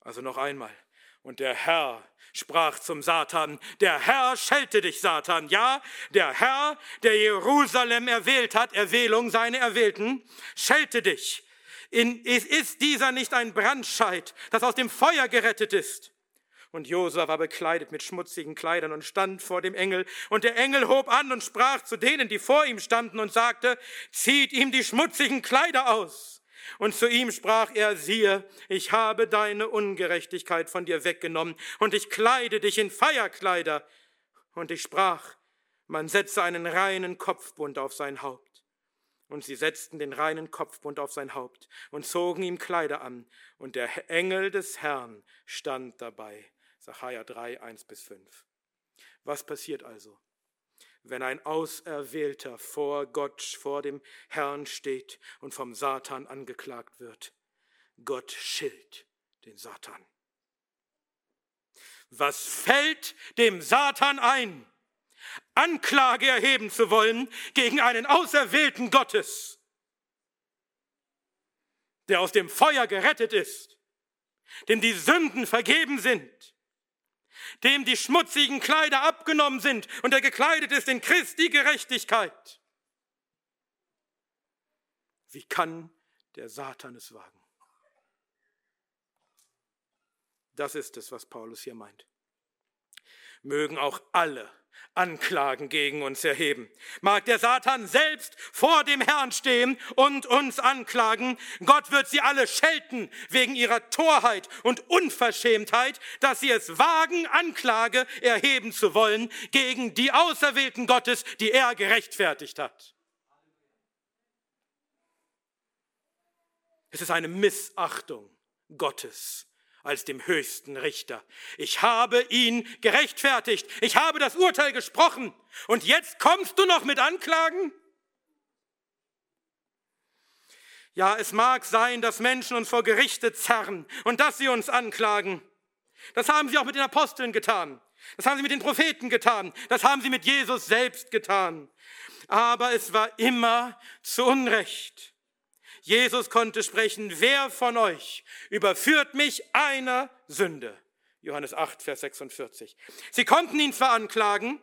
Also noch einmal. Und der Herr sprach zum Satan, der Herr schelte dich, Satan. Ja, der Herr, der Jerusalem erwählt hat, Erwählung, seine Erwählten, schelte dich. In, ist dieser nicht ein Brandscheid, das aus dem Feuer gerettet ist? Und Josua war bekleidet mit schmutzigen Kleidern und stand vor dem Engel. Und der Engel hob an und sprach zu denen, die vor ihm standen und sagte, zieht ihm die schmutzigen Kleider aus. Und zu ihm sprach er, siehe, ich habe deine Ungerechtigkeit von dir weggenommen und ich kleide dich in Feierkleider. Und ich sprach, man setze einen reinen Kopfbund auf sein Haupt. Und sie setzten den reinen Kopfbund auf sein Haupt und zogen ihm Kleider an. Und der Engel des Herrn stand dabei. Sacharja 3, 1 bis 5. Was passiert also, wenn ein Auserwählter vor Gott, vor dem Herrn steht und vom Satan angeklagt wird? Gott schilt den Satan. Was fällt dem Satan ein? Anklage erheben zu wollen gegen einen Auserwählten Gottes, der aus dem Feuer gerettet ist, dem die Sünden vergeben sind, dem die schmutzigen Kleider abgenommen sind und der gekleidet ist in Christi Gerechtigkeit. Wie kann der Satan es wagen. Das ist es, was Paulus hier meint. Mögen auch alle Anklagen gegen uns erheben. Mag der Satan selbst vor dem Herrn stehen und uns anklagen. Gott wird sie alle schelten wegen ihrer Torheit und Unverschämtheit, dass sie es wagen, Anklage erheben zu wollen gegen die Auserwählten Gottes, die er gerechtfertigt hat. Es ist eine Missachtung Gottes als dem höchsten Richter. Ich habe ihn gerechtfertigt. Ich habe das Urteil gesprochen. Und jetzt kommst du noch mit Anklagen? Ja, es mag sein, dass Menschen uns vor Gerichte zerren und dass sie uns anklagen. Das haben sie auch mit den Aposteln getan. Das haben sie mit den Propheten getan. Das haben sie mit Jesus selbst getan. Aber es war immer zu Unrecht. Jesus konnte sprechen, wer von euch überführt mich einer Sünde? Johannes 8, Vers 46. Sie konnten ihn zwar anklagen,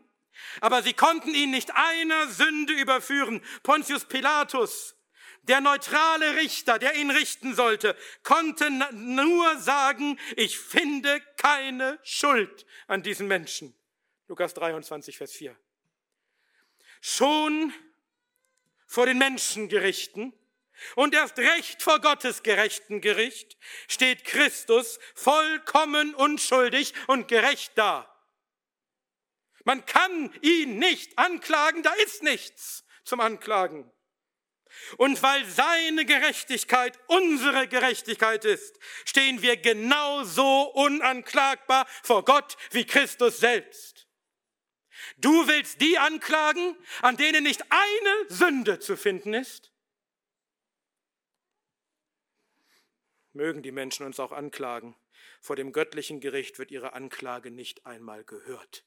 aber sie konnten ihn nicht einer Sünde überführen. Pontius Pilatus, der neutrale Richter, der ihn richten sollte, konnte nur sagen, ich finde keine Schuld an diesen Menschen. Lukas 23, Vers 4. Schon vor den Menschengerichten und erst recht vor Gottes gerechten Gericht steht Christus vollkommen unschuldig und gerecht da. Man kann ihn nicht anklagen, da ist nichts zum Anklagen. Und weil seine Gerechtigkeit unsere Gerechtigkeit ist, stehen wir genauso unanklagbar vor Gott wie Christus selbst. Du willst die anklagen, an denen nicht eine Sünde zu finden ist? Mögen die Menschen uns auch anklagen. Vor dem göttlichen Gericht wird ihre Anklage nicht einmal gehört.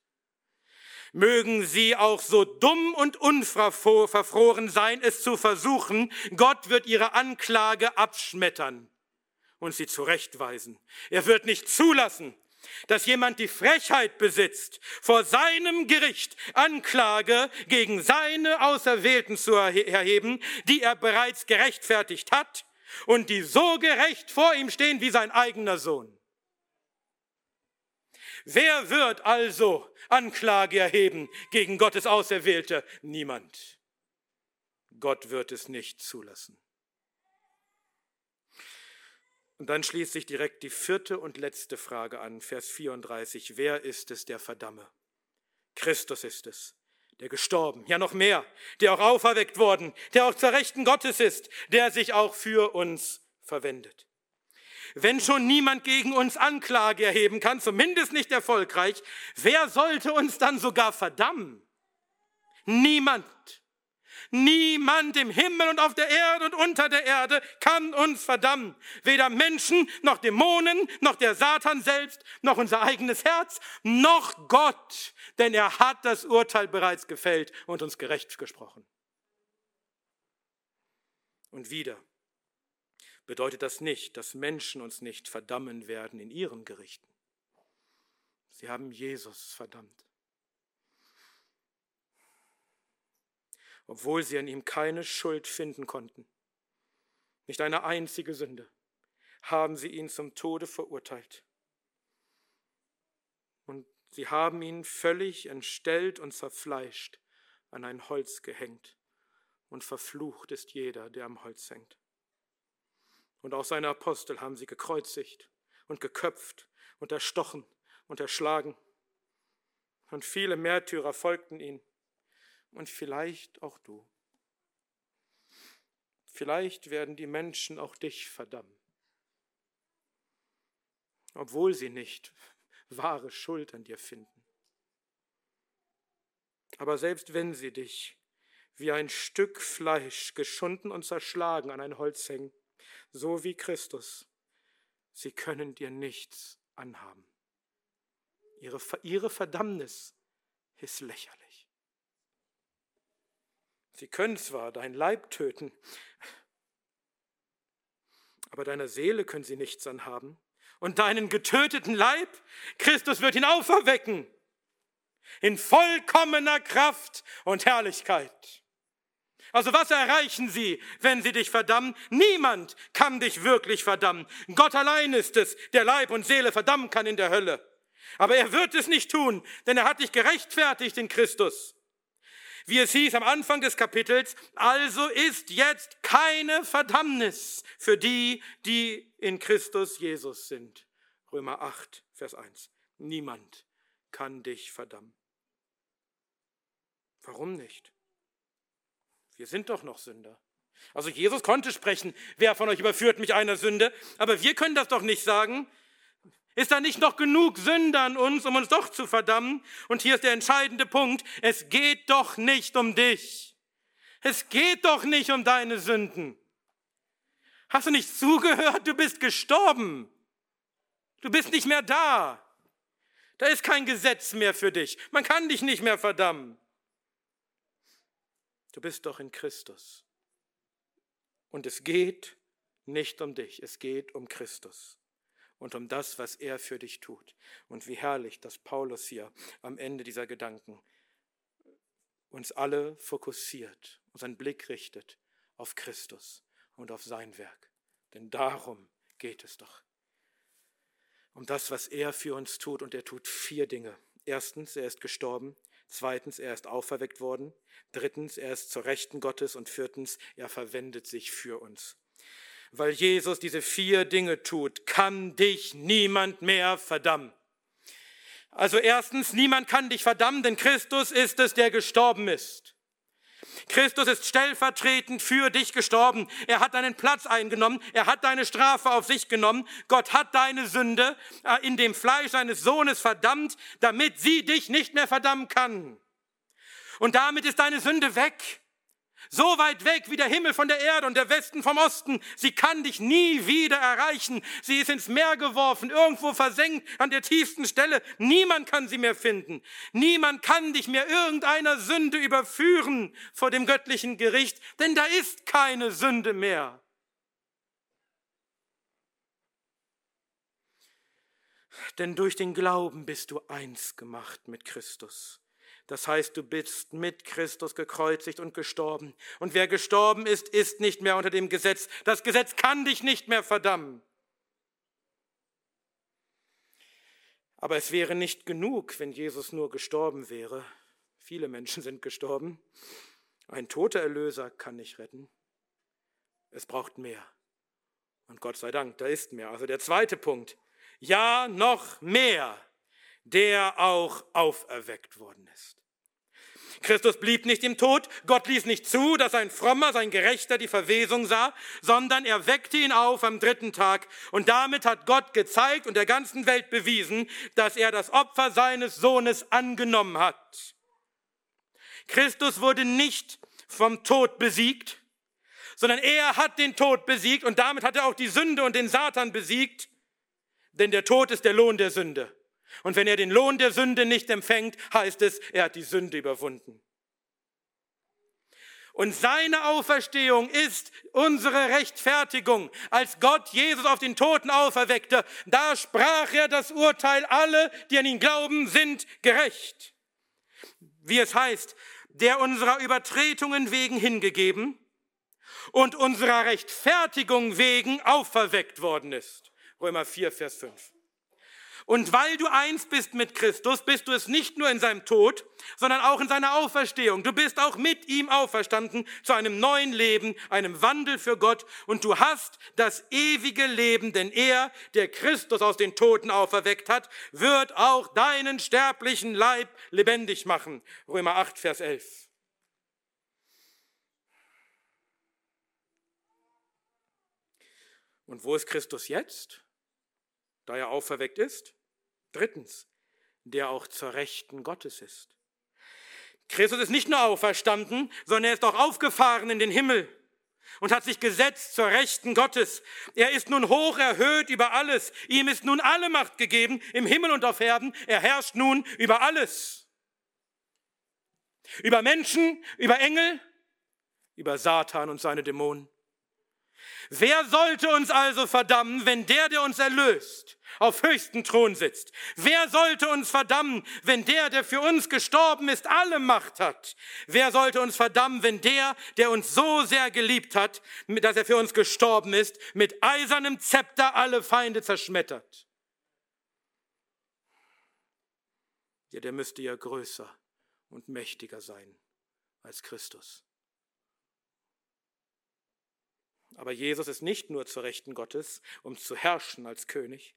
Mögen sie auch so dumm und unverfroren sein, es zu versuchen, Gott wird ihre Anklage abschmettern und sie zurechtweisen. Er wird nicht zulassen, dass jemand die Frechheit besitzt, vor seinem Gericht Anklage gegen seine Auserwählten zu erheben, die er bereits gerechtfertigt hat und die so gerecht vor ihm stehen wie sein eigener Sohn. Wer wird also Anklage erheben gegen Gottes Auserwählte? Niemand. Gott wird es nicht zulassen. Und dann schließt sich direkt die vierte und letzte Frage an, Vers 34. Wer ist es, der verdamme? Christus ist es, der gestorben, ja noch mehr, der auch auferweckt worden, der auch zur Rechten Gottes ist, der sich auch für uns verwendet. Wenn schon niemand gegen uns Anklage erheben kann, zumindest nicht erfolgreich, wer sollte uns dann sogar verdammen? Niemand. Niemand im Himmel und auf der Erde und unter der Erde kann uns verdammen. Weder Menschen, noch Dämonen, noch der Satan selbst, noch unser eigenes Herz, noch Gott. Denn er hat das Urteil bereits gefällt und uns gerecht gesprochen. Und wieder bedeutet das nicht, dass Menschen uns nicht verdammen werden in ihren Gerichten. Sie haben Jesus verdammt. Obwohl sie an ihm keine Schuld finden konnten. Nicht eine einzige Sünde haben sie ihn zum Tode verurteilt. Und sie haben ihn völlig entstellt und zerfleischt an ein Holz gehängt. Und verflucht ist jeder, der am Holz hängt. Und auch seine Apostel haben sie gekreuzigt und geköpft und erstochen und erschlagen. Und viele Märtyrer folgten ihnen und vielleicht auch du. Vielleicht werden die Menschen auch dich verdammen, obwohl sie nicht wahre Schuld an dir finden. Aber selbst wenn sie dich wie ein Stück Fleisch geschunden und zerschlagen an ein Holz hängen, so wie Christus, sie können dir nichts anhaben. Ihre, ihre Verdammnis ist lächerlich. Sie können zwar dein Leib töten, aber deiner Seele können sie nichts anhaben. Und deinen getöteten Leib, Christus wird ihn auferwecken in vollkommener Kraft und Herrlichkeit. Also was erreichen sie, wenn sie dich verdammen? Niemand kann dich wirklich verdammen. Gott allein ist es, der Leib und Seele verdammen kann in der Hölle. Aber er wird es nicht tun, denn er hat dich gerechtfertigt in Christus. Wie es hieß am Anfang des Kapitels, also ist jetzt keine Verdammnis für die, die in Christus Jesus sind. Römer 8, Vers 1. Niemand kann dich verdammen. Warum nicht? Wir sind doch noch Sünder. Also Jesus konnte sprechen, wer von euch überführt mich einer Sünde, aber wir können das doch nicht sagen. Ist da nicht noch genug Sünde an uns, um uns doch zu verdammen? Und hier ist der entscheidende Punkt. Es geht doch nicht um dich. Es geht doch nicht um deine Sünden. Hast du nicht zugehört? Du bist gestorben. Du bist nicht mehr da. Da ist kein Gesetz mehr für dich. Man kann dich nicht mehr verdammen. Du bist doch in Christus. Und es geht nicht um dich, es geht um Christus und um das, was er für dich tut. Und wie herrlich, dass Paulus hier am Ende dieser Gedanken uns alle fokussiert, unseren Blick richtet auf Christus und auf sein Werk. Denn darum geht es doch. Um das, was er für uns tut. Und er tut vier Dinge. Erstens, er ist gestorben. Zweitens, er ist auferweckt worden. Drittens, er ist zur Rechten Gottes. Und viertens, er verwendet sich für uns weil Jesus diese vier Dinge tut, kann dich niemand mehr verdammen. Also erstens, niemand kann dich verdammen, denn Christus ist es, der gestorben ist. Christus ist stellvertretend für dich gestorben. Er hat deinen Platz eingenommen. Er hat deine Strafe auf sich genommen. Gott hat deine Sünde äh, in dem Fleisch seines Sohnes verdammt, damit sie dich nicht mehr verdammen kann. Und damit ist deine Sünde weg. So weit weg wie der Himmel von der Erde und der Westen vom Osten. Sie kann dich nie wieder erreichen. Sie ist ins Meer geworfen, irgendwo versenkt an der tiefsten Stelle. Niemand kann sie mehr finden. Niemand kann dich mehr irgendeiner Sünde überführen vor dem göttlichen Gericht, denn da ist keine Sünde mehr. Denn durch den Glauben bist du eins gemacht mit Christus. Das heißt, du bist mit Christus gekreuzigt und gestorben. Und wer gestorben ist, ist nicht mehr unter dem Gesetz. Das Gesetz kann dich nicht mehr verdammen. Aber es wäre nicht genug, wenn Jesus nur gestorben wäre. Viele Menschen sind gestorben. Ein toter Erlöser kann nicht retten. Es braucht mehr. Und Gott sei Dank, da ist mehr. Also der zweite Punkt. Ja, noch mehr der auch auferweckt worden ist. Christus blieb nicht im Tod, Gott ließ nicht zu, dass ein Frommer, sein Gerechter die Verwesung sah, sondern er weckte ihn auf am dritten Tag und damit hat Gott gezeigt und der ganzen Welt bewiesen, dass er das Opfer seines Sohnes angenommen hat. Christus wurde nicht vom Tod besiegt, sondern er hat den Tod besiegt und damit hat er auch die Sünde und den Satan besiegt, denn der Tod ist der Lohn der Sünde. Und wenn er den Lohn der Sünde nicht empfängt, heißt es, er hat die Sünde überwunden. Und seine Auferstehung ist unsere Rechtfertigung. Als Gott Jesus auf den Toten auferweckte, da sprach er das Urteil, alle, die an ihn glauben, sind gerecht. Wie es heißt, der unserer Übertretungen wegen hingegeben und unserer Rechtfertigung wegen auferweckt worden ist. Römer 4, Vers 5. Und weil du eins bist mit Christus, bist du es nicht nur in seinem Tod, sondern auch in seiner Auferstehung. Du bist auch mit ihm auferstanden zu einem neuen Leben, einem Wandel für Gott. Und du hast das ewige Leben, denn er, der Christus aus den Toten auferweckt hat, wird auch deinen sterblichen Leib lebendig machen. Römer 8, Vers 11. Und wo ist Christus jetzt? da er auferweckt ist. Drittens, der auch zur Rechten Gottes ist. Christus ist nicht nur auferstanden, sondern er ist auch aufgefahren in den Himmel und hat sich gesetzt zur Rechten Gottes. Er ist nun hoch erhöht über alles. Ihm ist nun alle Macht gegeben im Himmel und auf Erden. Er herrscht nun über alles. Über Menschen, über Engel, über Satan und seine Dämonen. Wer sollte uns also verdammen, wenn der, der uns erlöst, auf höchsten Thron sitzt? Wer sollte uns verdammen, wenn der, der für uns gestorben ist, alle Macht hat? Wer sollte uns verdammen, wenn der, der uns so sehr geliebt hat, dass er für uns gestorben ist, mit eisernem Zepter alle Feinde zerschmettert? Ja, der müsste ja größer und mächtiger sein als Christus. Aber Jesus ist nicht nur zur Rechten Gottes, um zu herrschen als König.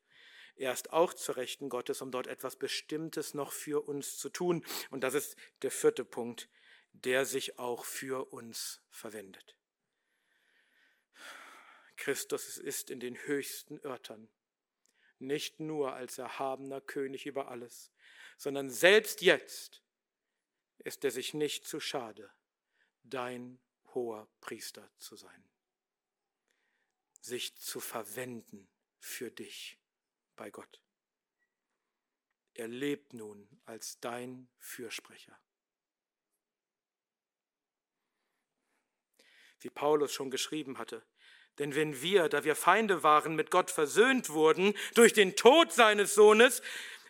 Er ist auch zur Rechten Gottes, um dort etwas Bestimmtes noch für uns zu tun. Und das ist der vierte Punkt, der sich auch für uns verwendet. Christus ist in den höchsten Örtern, nicht nur als erhabener König über alles, sondern selbst jetzt ist er sich nicht zu schade, dein hoher Priester zu sein sich zu verwenden für dich bei Gott. Er lebt nun als dein Fürsprecher. Wie Paulus schon geschrieben hatte, denn wenn wir, da wir Feinde waren, mit Gott versöhnt wurden durch den Tod seines Sohnes,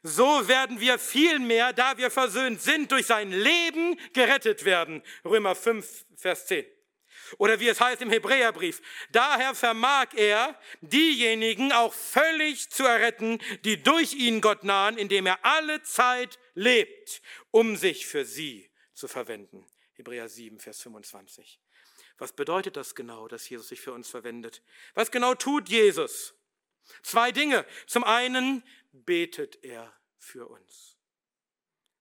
so werden wir vielmehr, da wir versöhnt sind, durch sein Leben gerettet werden. Römer 5, Vers 10. Oder wie es heißt im Hebräerbrief, daher vermag er, diejenigen auch völlig zu erretten, die durch ihn Gott nahen, indem er alle Zeit lebt, um sich für sie zu verwenden. Hebräer 7, Vers 25. Was bedeutet das genau, dass Jesus sich für uns verwendet? Was genau tut Jesus? Zwei Dinge. Zum einen betet er für uns,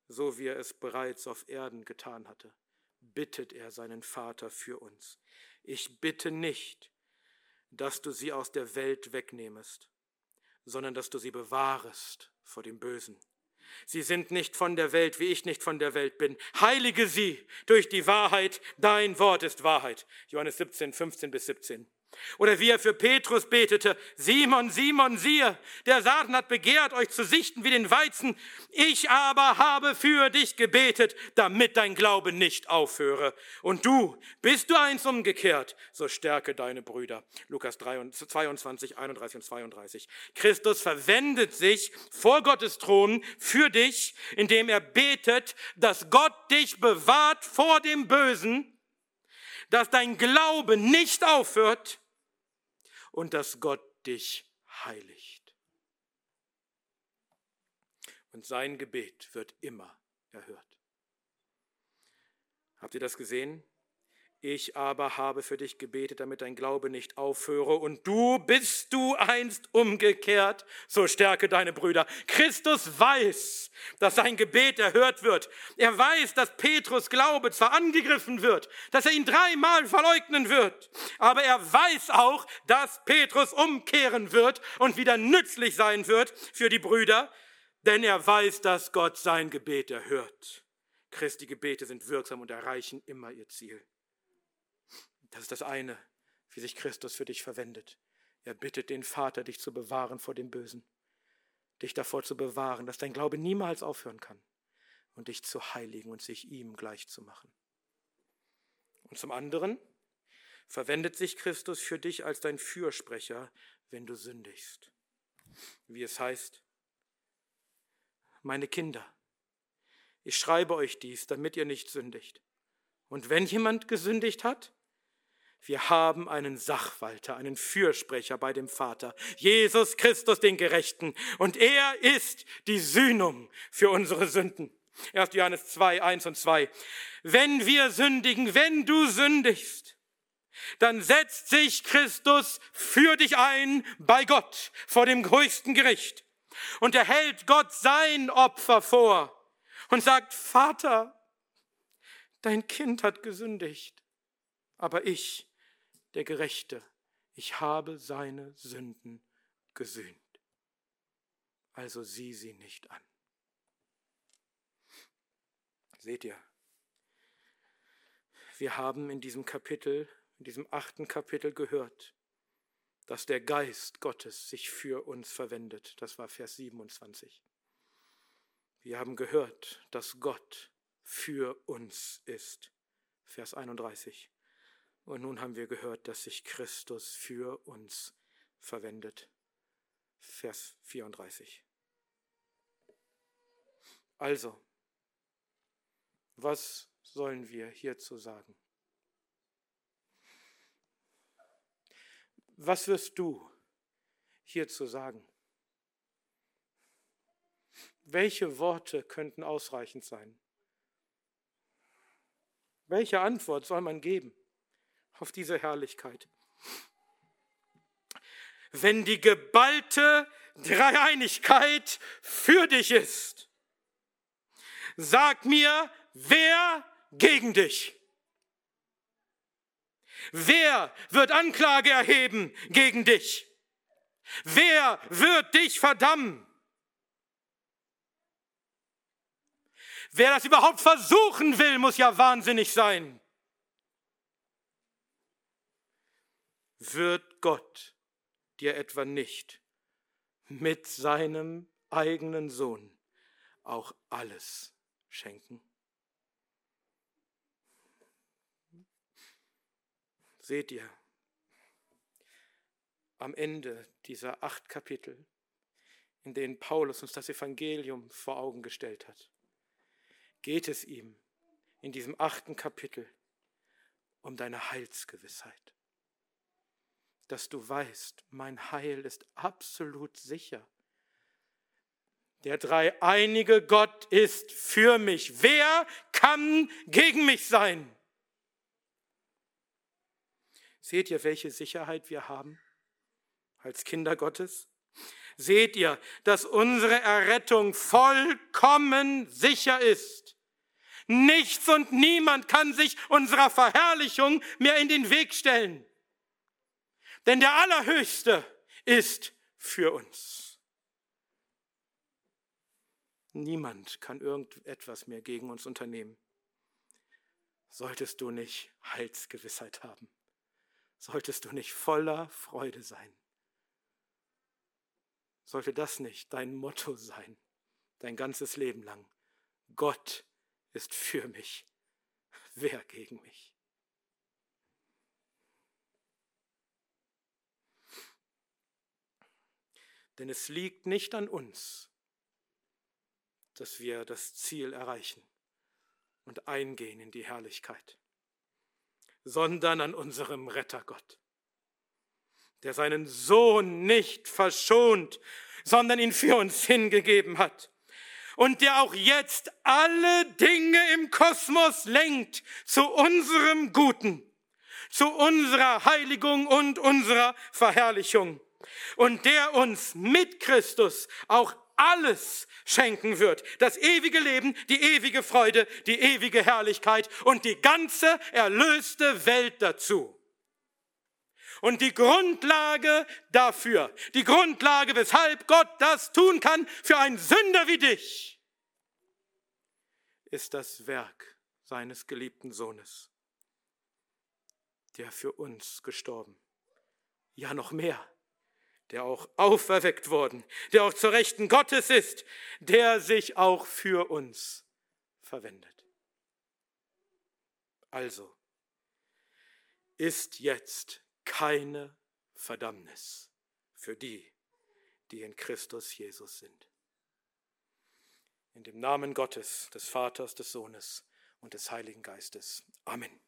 so wie er es bereits auf Erden getan hatte bittet er seinen Vater für uns. Ich bitte nicht, dass du sie aus der Welt wegnehmest, sondern dass du sie bewahrest vor dem Bösen. Sie sind nicht von der Welt, wie ich nicht von der Welt bin. Heilige sie durch die Wahrheit. Dein Wort ist Wahrheit. Johannes 17, 15 bis 17. Oder wie er für Petrus betete, Simon, Simon, siehe, der Satan hat begehrt, euch zu sichten wie den Weizen. Ich aber habe für dich gebetet, damit dein Glaube nicht aufhöre. Und du, bist du eins umgekehrt, so stärke deine Brüder. Lukas 22, 31 und 32. Christus verwendet sich vor Gottes Thron für dich, indem er betet, dass Gott dich bewahrt vor dem Bösen dass dein Glaube nicht aufhört und dass Gott dich heiligt. Und sein Gebet wird immer erhört. Habt ihr das gesehen? Ich aber habe für dich gebetet, damit dein Glaube nicht aufhöre. Und du bist du einst umgekehrt, so stärke deine Brüder. Christus weiß, dass sein Gebet erhört wird. Er weiß, dass Petrus Glaube zwar angegriffen wird, dass er ihn dreimal verleugnen wird, aber er weiß auch, dass Petrus umkehren wird und wieder nützlich sein wird für die Brüder, denn er weiß, dass Gott sein Gebet erhört. Christi Gebete sind wirksam und erreichen immer ihr Ziel. Das ist das eine, wie sich Christus für dich verwendet. Er bittet den Vater, dich zu bewahren vor dem Bösen, dich davor zu bewahren, dass dein Glaube niemals aufhören kann und dich zu heiligen und sich ihm gleich zu machen. Und zum anderen verwendet sich Christus für dich als dein Fürsprecher, wenn du sündigst. Wie es heißt, meine Kinder, ich schreibe euch dies, damit ihr nicht sündigt. Und wenn jemand gesündigt hat, wir haben einen Sachwalter, einen Fürsprecher bei dem Vater, Jesus Christus den Gerechten. Und er ist die Sühnung für unsere Sünden. 1. Johannes 2, 1 und 2. Wenn wir sündigen, wenn du sündigst, dann setzt sich Christus für dich ein bei Gott vor dem höchsten Gericht. Und er hält Gott sein Opfer vor und sagt, Vater, dein Kind hat gesündigt, aber ich der Gerechte, ich habe seine Sünden gesühnt. Also sieh sie nicht an. Seht ihr, wir haben in diesem Kapitel, in diesem achten Kapitel gehört, dass der Geist Gottes sich für uns verwendet. Das war Vers 27. Wir haben gehört, dass Gott für uns ist. Vers 31. Und nun haben wir gehört, dass sich Christus für uns verwendet. Vers 34. Also, was sollen wir hierzu sagen? Was wirst du hierzu sagen? Welche Worte könnten ausreichend sein? Welche Antwort soll man geben auf diese Herrlichkeit? Wenn die geballte Dreieinigkeit für dich ist, sag mir, wer gegen dich? Wer wird Anklage erheben gegen dich? Wer wird dich verdammen? Wer das überhaupt versuchen will, muss ja wahnsinnig sein. Wird Gott dir etwa nicht mit seinem eigenen Sohn auch alles schenken? Seht ihr, am Ende dieser acht Kapitel, in denen Paulus uns das Evangelium vor Augen gestellt hat, geht es ihm in diesem achten Kapitel um deine Heilsgewissheit. Dass du weißt, mein Heil ist absolut sicher. Der dreieinige Gott ist für mich. Wer kann gegen mich sein? Seht ihr, welche Sicherheit wir haben als Kinder Gottes? Seht ihr, dass unsere Errettung vollkommen sicher ist? Nichts und niemand kann sich unserer Verherrlichung mehr in den Weg stellen. Denn der Allerhöchste ist für uns. Niemand kann irgendetwas mehr gegen uns unternehmen. Solltest du nicht Heilsgewissheit haben solltest du nicht voller Freude sein? Sollte das nicht dein Motto sein, dein ganzes Leben lang? Gott ist für mich, wer gegen mich? Denn es liegt nicht an uns, dass wir das Ziel erreichen und eingehen in die Herrlichkeit sondern an unserem Rettergott, der seinen Sohn nicht verschont, sondern ihn für uns hingegeben hat und der auch jetzt alle Dinge im Kosmos lenkt zu unserem Guten, zu unserer Heiligung und unserer Verherrlichung und der uns mit Christus auch alles schenken wird. Das ewige Leben, die ewige Freude, die ewige Herrlichkeit und die ganze erlöste Welt dazu. Und die Grundlage dafür, die Grundlage, weshalb Gott das tun kann für einen Sünder wie dich, ist das Werk seines geliebten Sohnes, der für uns gestorben, ja noch mehr, der auch auferweckt worden, der auch zur Rechten Gottes ist, der sich auch für uns verwendet. Also ist jetzt keine Verdammnis für die, die in Christus Jesus sind. In dem Namen Gottes, des Vaters, des Sohnes und des Heiligen Geistes. Amen.